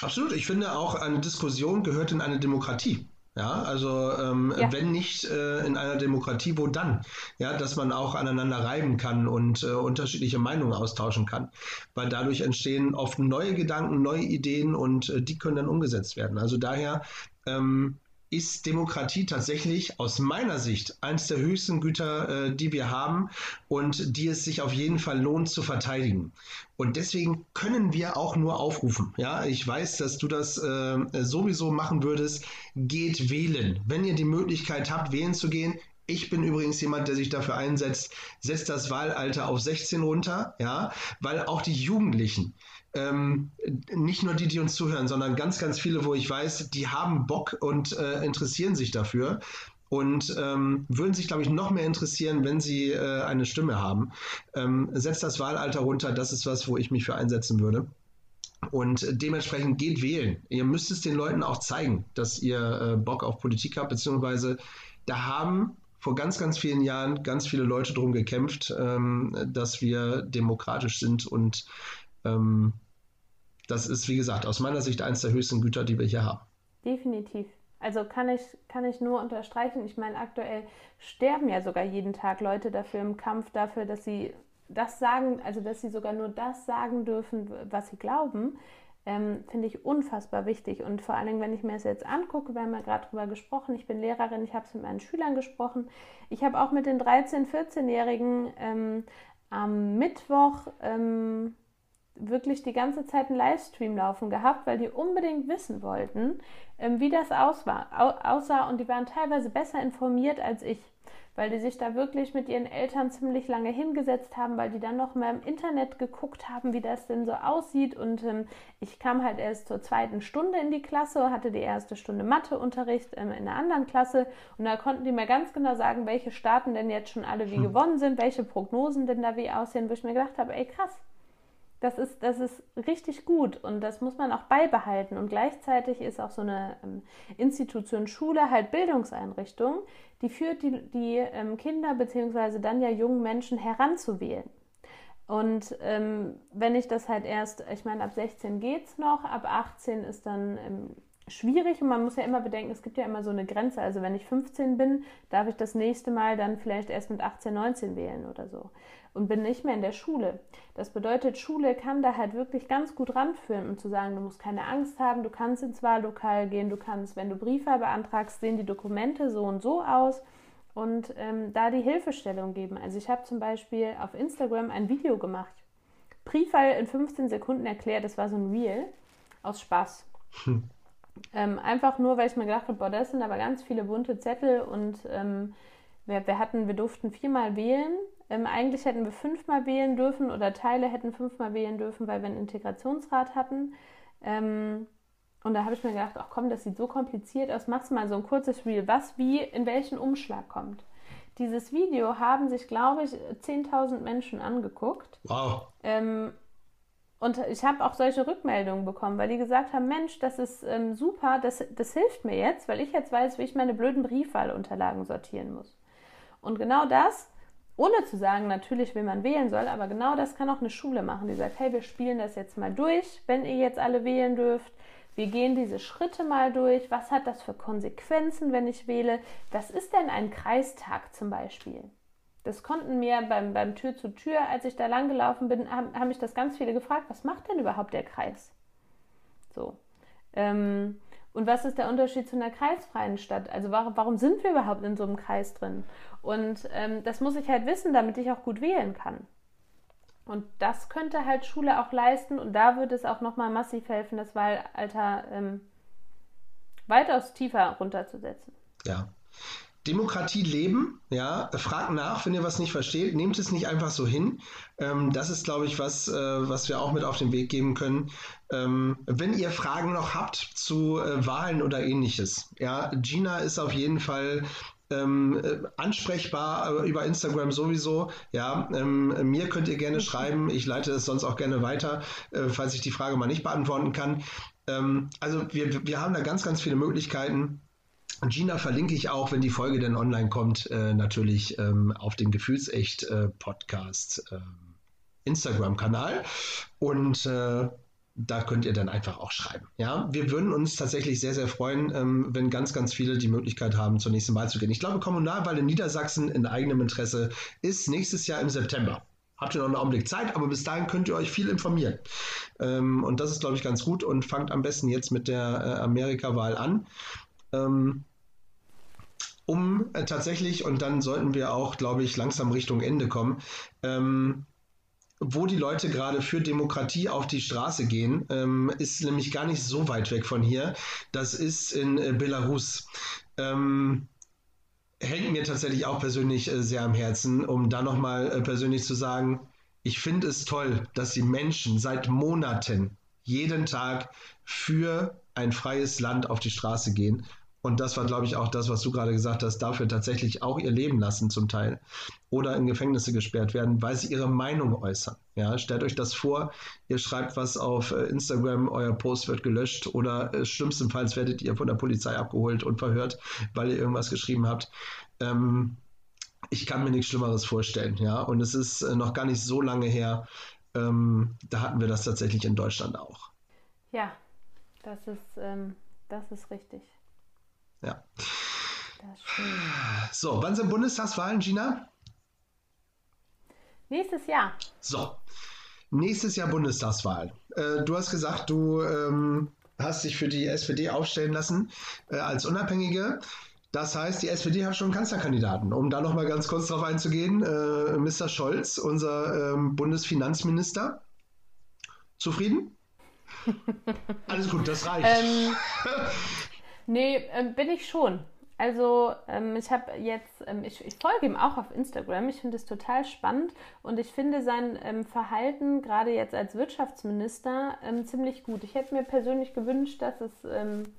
Absolut. Ich finde auch, eine Diskussion gehört in eine Demokratie. Ja, also ähm, ja. wenn nicht äh, in einer Demokratie, wo dann? Ja, dass man auch aneinander reiben kann und äh, unterschiedliche Meinungen austauschen kann. Weil dadurch entstehen oft neue Gedanken, neue Ideen und äh, die können dann umgesetzt werden. Also daher ähm, ist Demokratie tatsächlich aus meiner Sicht eines der höchsten Güter, äh, die wir haben und die es sich auf jeden Fall lohnt zu verteidigen. Und deswegen können wir auch nur aufrufen. Ja, ich weiß, dass du das äh, sowieso machen würdest. Geht wählen. Wenn ihr die Möglichkeit habt, wählen zu gehen, ich bin übrigens jemand, der sich dafür einsetzt, setzt das Wahlalter auf 16 runter, ja, weil auch die Jugendlichen, ähm, nicht nur die, die uns zuhören, sondern ganz, ganz viele, wo ich weiß, die haben Bock und äh, interessieren sich dafür und ähm, würden sich, glaube ich, noch mehr interessieren, wenn sie äh, eine Stimme haben. Ähm, setzt das Wahlalter runter, das ist was, wo ich mich für einsetzen würde. Und dementsprechend geht wählen. Ihr müsst es den Leuten auch zeigen, dass ihr äh, Bock auf Politik habt, beziehungsweise da haben vor ganz, ganz vielen Jahren ganz viele Leute darum gekämpft, ähm, dass wir demokratisch sind und ähm, das ist, wie gesagt, aus meiner Sicht eines der höchsten Güter, die wir hier haben. Definitiv. Also kann ich, kann ich nur unterstreichen. Ich meine, aktuell sterben ja sogar jeden Tag Leute dafür im Kampf dafür, dass sie das sagen, also dass sie sogar nur das sagen dürfen, was sie glauben. Ähm, finde ich unfassbar wichtig. Und vor allen Dingen, wenn ich mir das jetzt angucke, wir haben ja gerade drüber gesprochen, ich bin Lehrerin, ich habe es mit meinen Schülern gesprochen. Ich habe auch mit den 13-, 14-Jährigen ähm, am Mittwoch ähm, wirklich die ganze Zeit einen Livestream laufen gehabt, weil die unbedingt wissen wollten, ähm, wie das aussah. Und die waren teilweise besser informiert als ich, weil die sich da wirklich mit ihren Eltern ziemlich lange hingesetzt haben, weil die dann noch mal im Internet geguckt haben, wie das denn so aussieht. Und ähm, ich kam halt erst zur zweiten Stunde in die Klasse, hatte die erste Stunde Matheunterricht ähm, in einer anderen Klasse. Und da konnten die mir ganz genau sagen, welche Staaten denn jetzt schon alle wie hm. gewonnen sind, welche Prognosen denn da wie aussehen, wo ich mir gedacht habe, ey krass das ist, das ist richtig gut und das muss man auch beibehalten. Und gleichzeitig ist auch so eine ähm, Institution Schule halt Bildungseinrichtung, die führt die, die ähm, Kinder bzw. dann ja jungen Menschen heranzuwählen. Und ähm, wenn ich das halt erst, ich meine, ab 16 geht es noch, ab 18 ist dann ähm, schwierig und man muss ja immer bedenken, es gibt ja immer so eine Grenze. Also wenn ich 15 bin, darf ich das nächste Mal dann vielleicht erst mit 18, 19 wählen oder so und bin nicht mehr in der Schule. Das bedeutet, Schule kann da halt wirklich ganz gut ranführen, um zu sagen, du musst keine Angst haben, du kannst ins Wahllokal gehen, du kannst, wenn du Briefe beantragst, sehen die Dokumente so und so aus und ähm, da die Hilfestellung geben. Also ich habe zum Beispiel auf Instagram ein Video gemacht. Briefwahl in 15 Sekunden erklärt, das war so ein Reel aus Spaß. Hm. Ähm, einfach nur, weil ich mir gedacht habe, boah, das sind aber ganz viele bunte Zettel und ähm, wir, wir, hatten, wir durften viermal wählen ähm, eigentlich hätten wir fünfmal wählen dürfen oder Teile hätten fünfmal wählen dürfen, weil wir einen Integrationsrat hatten. Ähm, und da habe ich mir gedacht, ach komm, das sieht so kompliziert aus, machst mal so ein kurzes Reel, was wie in welchen Umschlag kommt. Dieses Video haben sich, glaube ich, 10.000 Menschen angeguckt. Wow. Ähm, und ich habe auch solche Rückmeldungen bekommen, weil die gesagt haben, Mensch, das ist ähm, super, das, das hilft mir jetzt, weil ich jetzt weiß, wie ich meine blöden Briefwahlunterlagen sortieren muss. Und genau das ohne zu sagen, natürlich, wie man wählen soll, aber genau das kann auch eine Schule machen, die sagt, hey, wir spielen das jetzt mal durch, wenn ihr jetzt alle wählen dürft. Wir gehen diese Schritte mal durch. Was hat das für Konsequenzen, wenn ich wähle? Was ist denn ein Kreistag zum Beispiel? Das konnten mir beim, beim Tür zu Tür, als ich da lang gelaufen bin, haben, haben mich das ganz viele gefragt, was macht denn überhaupt der Kreis? So. Ähm, Und was ist der Unterschied zu einer kreisfreien Stadt? Also warum, warum sind wir überhaupt in so einem Kreis drin? Und ähm, das muss ich halt wissen, damit ich auch gut wählen kann. Und das könnte halt Schule auch leisten und da würde es auch nochmal massiv helfen, das Wahlalter ähm, weitaus tiefer runterzusetzen. Ja. Demokratie leben, ja, fragt nach, wenn ihr was nicht versteht, nehmt es nicht einfach so hin. Ähm, das ist, glaube ich, was, äh, was wir auch mit auf den Weg geben können. Ähm, wenn ihr Fragen noch habt zu äh, Wahlen oder ähnliches, ja, Gina ist auf jeden Fall ähm, äh, ansprechbar äh, über Instagram sowieso. Ja, ähm, mir könnt ihr gerne schreiben. Ich leite es sonst auch gerne weiter, äh, falls ich die Frage mal nicht beantworten kann. Ähm, also wir, wir haben da ganz, ganz viele Möglichkeiten. Gina verlinke ich auch, wenn die Folge dann online kommt, äh, natürlich ähm, auf dem Gefühlsecht äh, Podcast äh, Instagram-Kanal. Und äh, da könnt ihr dann einfach auch schreiben. Ja, wir würden uns tatsächlich sehr, sehr freuen, ähm, wenn ganz, ganz viele die Möglichkeit haben, zur nächsten Wahl zu gehen. Ich glaube, Kommunalwahl in Niedersachsen in eigenem Interesse ist nächstes Jahr im September. Habt ihr noch einen Augenblick Zeit, aber bis dahin könnt ihr euch viel informieren. Ähm, und das ist, glaube ich, ganz gut und fangt am besten jetzt mit der äh, Amerika-Wahl an. Ähm, um äh, tatsächlich, und dann sollten wir auch, glaube ich, langsam Richtung Ende kommen, ähm, wo die Leute gerade für Demokratie auf die Straße gehen, ähm, ist nämlich gar nicht so weit weg von hier. Das ist in äh, Belarus. Ähm, hängt mir tatsächlich auch persönlich äh, sehr am Herzen, um da nochmal äh, persönlich zu sagen, ich finde es toll, dass die Menschen seit Monaten jeden Tag für ein freies Land auf die Straße gehen und das war, glaube ich, auch das, was du gerade gesagt hast, dafür tatsächlich auch ihr Leben lassen zum Teil oder in Gefängnisse gesperrt werden, weil sie ihre Meinung äußern. Ja, stellt euch das vor, ihr schreibt was auf äh, Instagram, euer Post wird gelöscht oder äh, schlimmstenfalls werdet ihr von der Polizei abgeholt und verhört, weil ihr irgendwas geschrieben habt. Ähm, ich kann mir nichts Schlimmeres vorstellen, ja. Und es ist äh, noch gar nicht so lange her, ähm, da hatten wir das tatsächlich in Deutschland auch. Ja, das ist, ähm, das ist richtig. Ja. So, wann sind Bundestagswahlen, Gina? Nächstes Jahr. So, nächstes Jahr Bundestagswahl. Äh, du hast gesagt, du ähm, hast dich für die SPD aufstellen lassen äh, als Unabhängige. Das heißt, die SPD hat schon einen Kanzlerkandidaten. Um da nochmal ganz kurz drauf einzugehen, äh, Mr. Scholz, unser ähm, Bundesfinanzminister. Zufrieden? Alles gut, das reicht. Ähm, Nee, äh, bin ich schon. Also ähm, ich habe jetzt, ähm, ich, ich, folge ihm auch auf Instagram. Ich finde es total spannend und ich finde sein ähm, Verhalten gerade jetzt als Wirtschaftsminister ähm, ziemlich gut. Ich hätte mir persönlich gewünscht, dass es, ähm,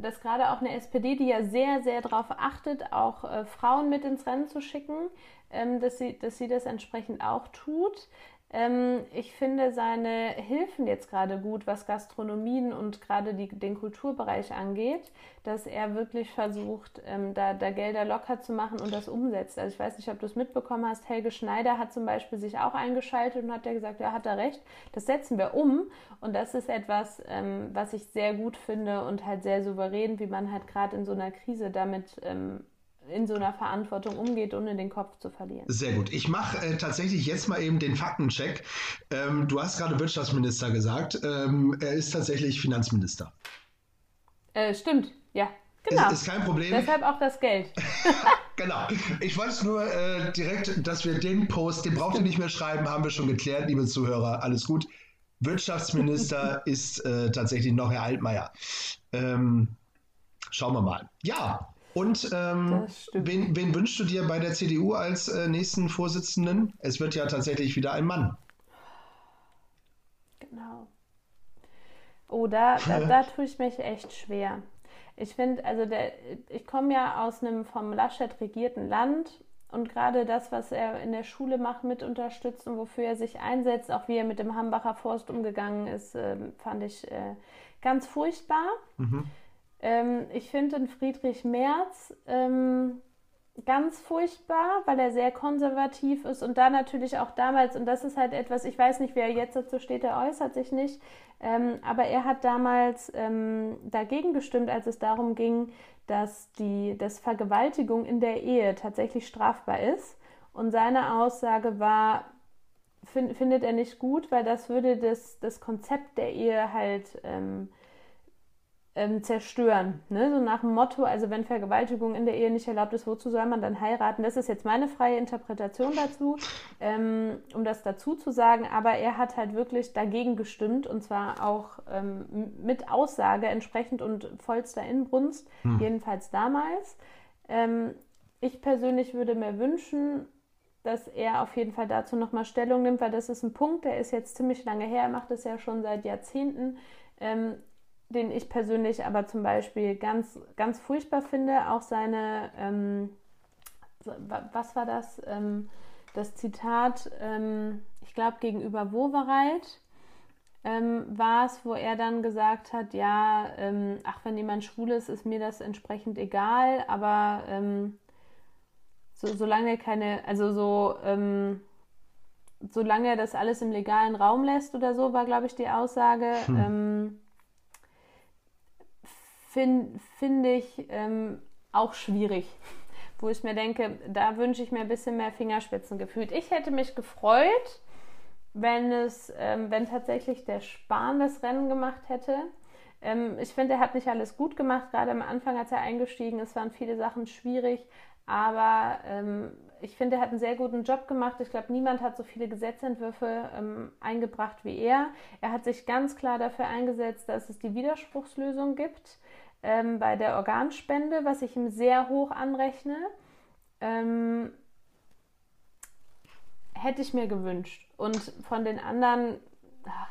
dass gerade auch eine SPD, die ja sehr, sehr darauf achtet, auch äh, Frauen mit ins Rennen zu schicken, ähm, dass, sie, dass sie das entsprechend auch tut. Ähm, ich finde seine Hilfen jetzt gerade gut, was Gastronomien und gerade den Kulturbereich angeht, dass er wirklich versucht, ähm, da, da, Gelder locker zu machen und das umsetzt. Also ich weiß nicht, ob du es mitbekommen hast, Helge Schneider hat zum Beispiel sich auch eingeschaltet und hat ja gesagt, ja, hat er recht, das setzen wir um. Und das ist etwas, ähm, was ich sehr gut finde und halt sehr souverän, wie man halt gerade in so einer Krise damit ähm, in so einer Verantwortung umgeht, ohne den Kopf zu verlieren. Sehr gut. Ich mache äh, tatsächlich jetzt mal eben den Faktencheck. Ähm, du hast gerade Wirtschaftsminister gesagt. Ähm, er ist tatsächlich Finanzminister. Äh, stimmt, ja. Genau. Ist, ist kein Problem. Deshalb auch das Geld. genau. Ich wollte nur äh, direkt, dass wir den Post, den braucht ihr nicht mehr schreiben, haben wir schon geklärt, liebe Zuhörer. Alles gut. Wirtschaftsminister ist äh, tatsächlich noch Herr Altmaier. Ähm, schauen wir mal. Ja, und ähm, wen, wen, wünschst du dir bei der CDU als äh, nächsten Vorsitzenden? Es wird ja tatsächlich wieder ein Mann. Genau. Oh, da, da, da tue ich mich echt schwer. Ich finde, also der, ich komme ja aus einem vom Laschet regierten Land und gerade das, was er in der Schule macht, mit unterstützt und wofür er sich einsetzt, auch wie er mit dem Hambacher Forst umgegangen ist, äh, fand ich äh, ganz furchtbar. Mhm. Ähm, ich finde den Friedrich Merz ähm, ganz furchtbar, weil er sehr konservativ ist und da natürlich auch damals, und das ist halt etwas, ich weiß nicht, wer jetzt dazu steht, er äußert sich nicht, ähm, aber er hat damals ähm, dagegen gestimmt, als es darum ging, dass die dass Vergewaltigung in der Ehe tatsächlich strafbar ist. Und seine Aussage war, find, findet er nicht gut, weil das würde das, das Konzept der Ehe halt ähm, ähm, zerstören. Ne? So nach dem Motto, also wenn Vergewaltigung in der Ehe nicht erlaubt ist, wozu soll man dann heiraten? Das ist jetzt meine freie Interpretation dazu, ähm, um das dazu zu sagen. Aber er hat halt wirklich dagegen gestimmt und zwar auch ähm, mit Aussage entsprechend und vollster Inbrunst, hm. jedenfalls damals. Ähm, ich persönlich würde mir wünschen, dass er auf jeden Fall dazu nochmal Stellung nimmt, weil das ist ein Punkt, der ist jetzt ziemlich lange her, er macht es ja schon seit Jahrzehnten. Den ich persönlich aber zum Beispiel ganz, ganz furchtbar finde. Auch seine, ähm, was war das? Ähm, das Zitat, ähm, ich glaube, gegenüber Wovereit ähm, war es, wo er dann gesagt hat, ja, ähm, ach, wenn jemand schwul ist, ist mir das entsprechend egal, aber ähm, so, solange er keine, also so, solange er das alles im legalen Raum lässt oder so, war, glaube ich, die Aussage. Hm finde find ich ähm, auch schwierig. Wo ich mir denke, da wünsche ich mir ein bisschen mehr Fingerspitzen gefühlt. Ich hätte mich gefreut, wenn es, ähm, wenn tatsächlich der Spahn das Rennen gemacht hätte. Ähm, ich finde, er hat nicht alles gut gemacht. Gerade am Anfang, als er eingestiegen ist, waren viele Sachen schwierig. Aber ähm, ich finde, er hat einen sehr guten Job gemacht. Ich glaube, niemand hat so viele Gesetzentwürfe ähm, eingebracht wie er. Er hat sich ganz klar dafür eingesetzt, dass es die Widerspruchslösung gibt ähm, bei der Organspende, was ich ihm sehr hoch anrechne. Ähm, hätte ich mir gewünscht. Und von den anderen. Ach,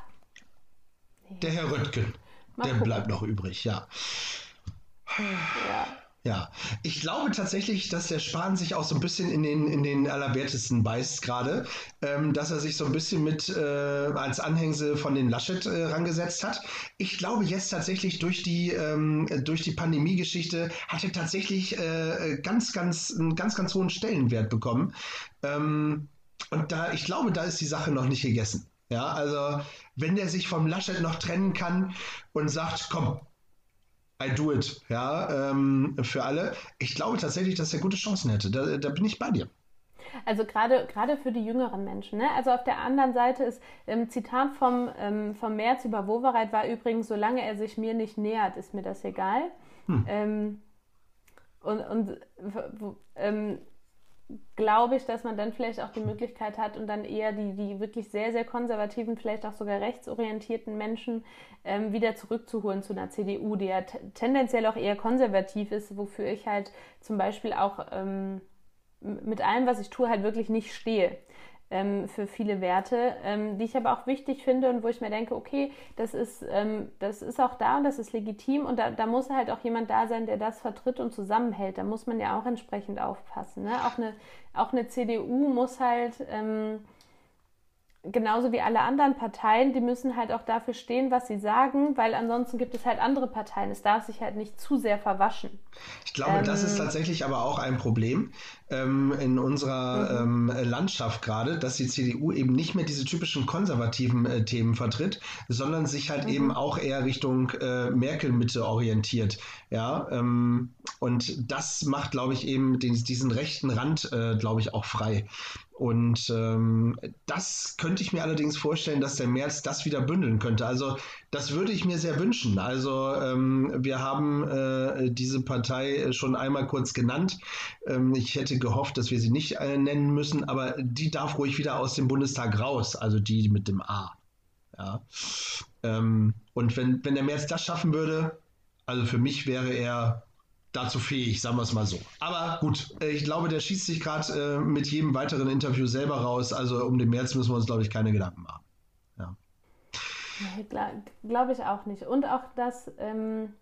nee. Der Herr Röttgen, der bleibt noch übrig, ja. Ja. Ja, ich glaube tatsächlich, dass der Spahn sich auch so ein bisschen in den, in den Allerwertesten beißt gerade, ähm, dass er sich so ein bisschen mit äh, als Anhängsel von den Laschet äh, rangesetzt hat. Ich glaube jetzt tatsächlich durch die, ähm, durch die Pandemie-Geschichte hat er tatsächlich äh, ganz, ganz, einen ganz, ganz hohen Stellenwert bekommen. Ähm, und da, ich glaube, da ist die Sache noch nicht gegessen. Ja, also wenn der sich vom Laschet noch trennen kann und sagt, komm, I do it, ja, ähm, für alle. Ich glaube tatsächlich, dass er gute Chancen hätte. Da, da bin ich bei dir. Also gerade gerade für die jüngeren Menschen. Ne? Also auf der anderen Seite ist ähm, Zitat vom, ähm, vom März über Wovereit war übrigens, solange er sich mir nicht nähert, ist mir das egal. Hm. Ähm, und und ähm, glaube ich, dass man dann vielleicht auch die Möglichkeit hat und dann eher die, die wirklich sehr, sehr konservativen, vielleicht auch sogar rechtsorientierten Menschen ähm, wieder zurückzuholen zu einer CDU, die ja tendenziell auch eher konservativ ist, wofür ich halt zum Beispiel auch ähm, mit allem, was ich tue, halt wirklich nicht stehe ähm, für viele Werte, ähm, die ich aber auch wichtig finde und wo ich mir denke, okay, das ist, ähm, das ist auch da und das ist legitim und da, da muss halt auch jemand da sein, der das vertritt und zusammenhält. Da muss man ja auch entsprechend aufpassen. Ne? Auch, eine, auch eine CDU muss halt ähm, genauso wie alle anderen Parteien, die müssen halt auch dafür stehen, was sie sagen, weil ansonsten gibt es halt andere Parteien. Es darf sich halt nicht zu sehr verwaschen. Ich glaube, ähm, das ist ähm, tatsächlich aber auch ein Problem ähm, in unserer mhm. ähm, Landschaft gerade, dass die CDU eben nicht mehr diese typischen konservativen äh, Themen vertritt, sondern sich halt mhm. eben auch eher Richtung äh, Merkel-Mitte orientiert. Ja, ähm, und das macht, glaube ich, eben den, diesen rechten Rand, äh, glaube ich, auch frei. Und ähm, das könnte ich mir allerdings vorstellen, dass der März das wieder bündeln könnte. Also das würde ich mir sehr wünschen. Also ähm, wir haben äh, diese Partei schon einmal kurz genannt. Ähm, ich hätte gehofft, dass wir sie nicht äh, nennen müssen, aber die darf ruhig wieder aus dem Bundestag raus. Also die mit dem A. Ja. Ähm, und wenn, wenn der März das schaffen würde, also für mich wäre er dazu fähig, sagen wir es mal so. Aber gut, ich glaube, der schießt sich gerade äh, mit jedem weiteren Interview selber raus. Also um den März müssen wir uns, glaube ich, keine Gedanken machen. Ja. Glaube glaub ich auch nicht. Und auch das, ähm,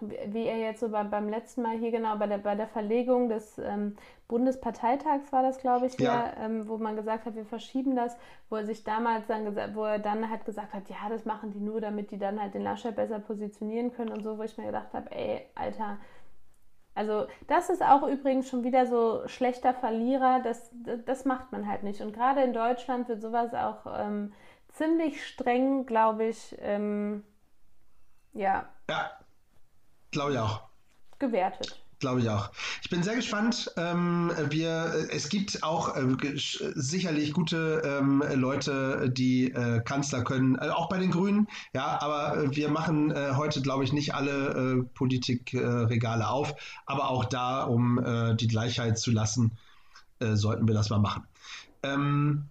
wie er jetzt so bei, beim letzten Mal hier genau bei der, bei der Verlegung des ähm, Bundesparteitags war das, glaube ich, ja. Hier, ähm, wo man gesagt hat, wir verschieben das, wo er sich damals dann gesagt, wo er dann halt gesagt hat, ja, das machen die nur, damit die dann halt den Laschet besser positionieren können und so, wo ich mir gedacht habe, ey, Alter, also das ist auch übrigens schon wieder so schlechter Verlierer, das, das macht man halt nicht. Und gerade in Deutschland wird sowas auch ähm, ziemlich streng, glaube ich, ähm, ja. Ja, glaube ich auch. Gewertet. Glaube ich auch. Ich bin sehr gespannt. Ähm, wir, es gibt auch äh, sicherlich gute ähm, Leute, die äh, Kanzler können, äh, auch bei den Grünen. Ja, aber äh, wir machen äh, heute, glaube ich, nicht alle äh, Politikregale auf. Aber auch da, um die Gleichheit zu lassen, sollten wir das mal machen. Ähm,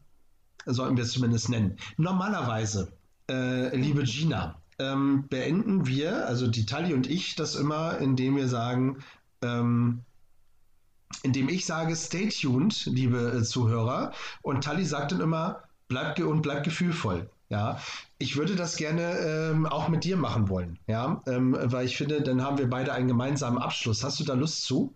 sollten wir es zumindest nennen. Normalerweise, liebe Gina, ähm, beenden wir, also die Tali und ich, das immer, indem wir sagen, ähm, indem ich sage, stay tuned, liebe äh, Zuhörer. Und Tali sagt dann immer, bleib und bleib gefühlvoll. Ja, ich würde das gerne ähm, auch mit dir machen wollen. Ja, ähm, weil ich finde, dann haben wir beide einen gemeinsamen Abschluss. Hast du da Lust zu?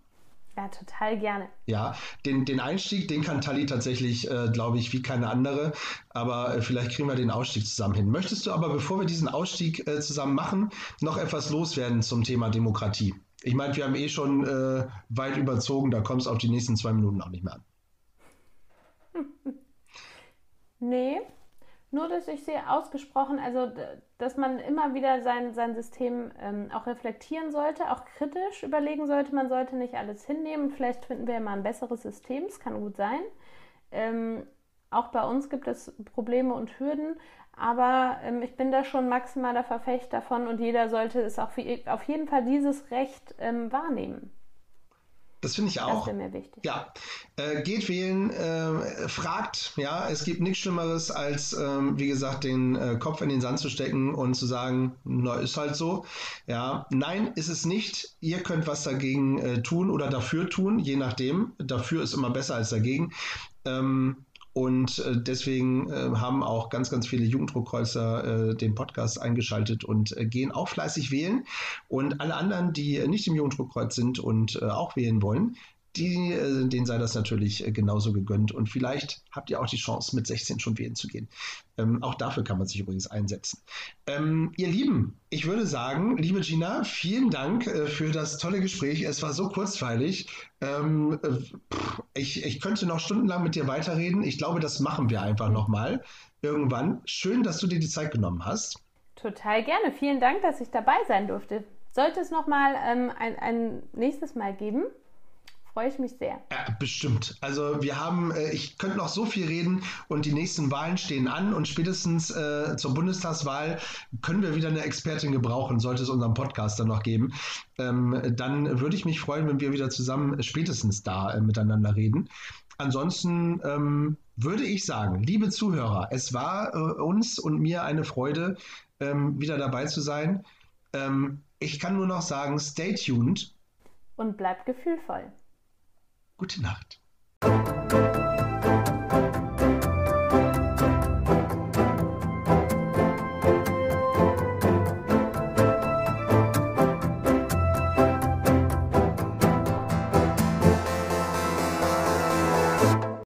Ja, total gerne. Ja, den, den Einstieg, den kann Tali tatsächlich, äh, glaube ich, wie keine andere. Aber äh, vielleicht kriegen wir den Ausstieg zusammen hin. Möchtest du aber, bevor wir diesen Ausstieg äh, zusammen machen, noch etwas loswerden zum Thema Demokratie? Ich meine, wir haben eh schon äh, weit überzogen, da kommst du auf die nächsten zwei Minuten auch nicht mehr an. nee, nur dass ich sehe ausgesprochen, also dass man immer wieder sein, sein System ähm, auch reflektieren sollte, auch kritisch überlegen sollte. Man sollte nicht alles hinnehmen. Vielleicht finden wir ja mal ein besseres System, es kann gut sein. Ähm, auch bei uns gibt es Probleme und Hürden, aber ähm, ich bin da schon maximaler Verfechter von und jeder sollte es auch für, auf jeden Fall dieses Recht ähm, wahrnehmen. Das finde ich auch. Das mir wichtig. Ja, äh, geht wählen, äh, fragt. Ja, es gibt nichts Schlimmeres, als, ähm, wie gesagt, den äh, Kopf in den Sand zu stecken und zu sagen, na, ist halt so. Ja, nein, ist es nicht. Ihr könnt was dagegen äh, tun oder dafür tun, je nachdem. Dafür ist immer besser als dagegen. Ähm, und äh, deswegen äh, haben auch ganz, ganz viele Jugenddruckkreuzer äh, den Podcast eingeschaltet und äh, gehen auch fleißig wählen. Und alle anderen, die nicht im Jugenddruckkreuz sind und äh, auch wählen wollen, die, äh, denen sei das natürlich äh, genauso gegönnt. Und vielleicht habt ihr auch die Chance, mit 16 schon wählen zu gehen. Ähm, auch dafür kann man sich übrigens einsetzen. Ähm, ihr Lieben, ich würde sagen, liebe Gina, vielen Dank äh, für das tolle Gespräch. Es war so kurzweilig. Ähm, äh, ich, ich könnte noch stundenlang mit dir weiterreden. Ich glaube, das machen wir einfach nochmal irgendwann. Schön, dass du dir die Zeit genommen hast. Total gerne. Vielen Dank, dass ich dabei sein durfte. Sollte es nochmal ähm, ein, ein nächstes Mal geben, freue ich mich sehr. Ja, bestimmt. Also wir haben, äh, ich könnte noch so viel reden und die nächsten Wahlen stehen an und spätestens äh, zur Bundestagswahl können wir wieder eine Expertin gebrauchen, sollte es unseren Podcast dann noch geben. Ähm, dann würde ich mich freuen, wenn wir wieder zusammen spätestens da äh, miteinander reden. Ansonsten ähm, würde ich sagen, liebe Zuhörer, es war äh, uns und mir eine Freude, ähm, wieder dabei zu sein. Ähm, ich kann nur noch sagen, stay tuned. Und bleibt gefühlvoll. Gute Nacht.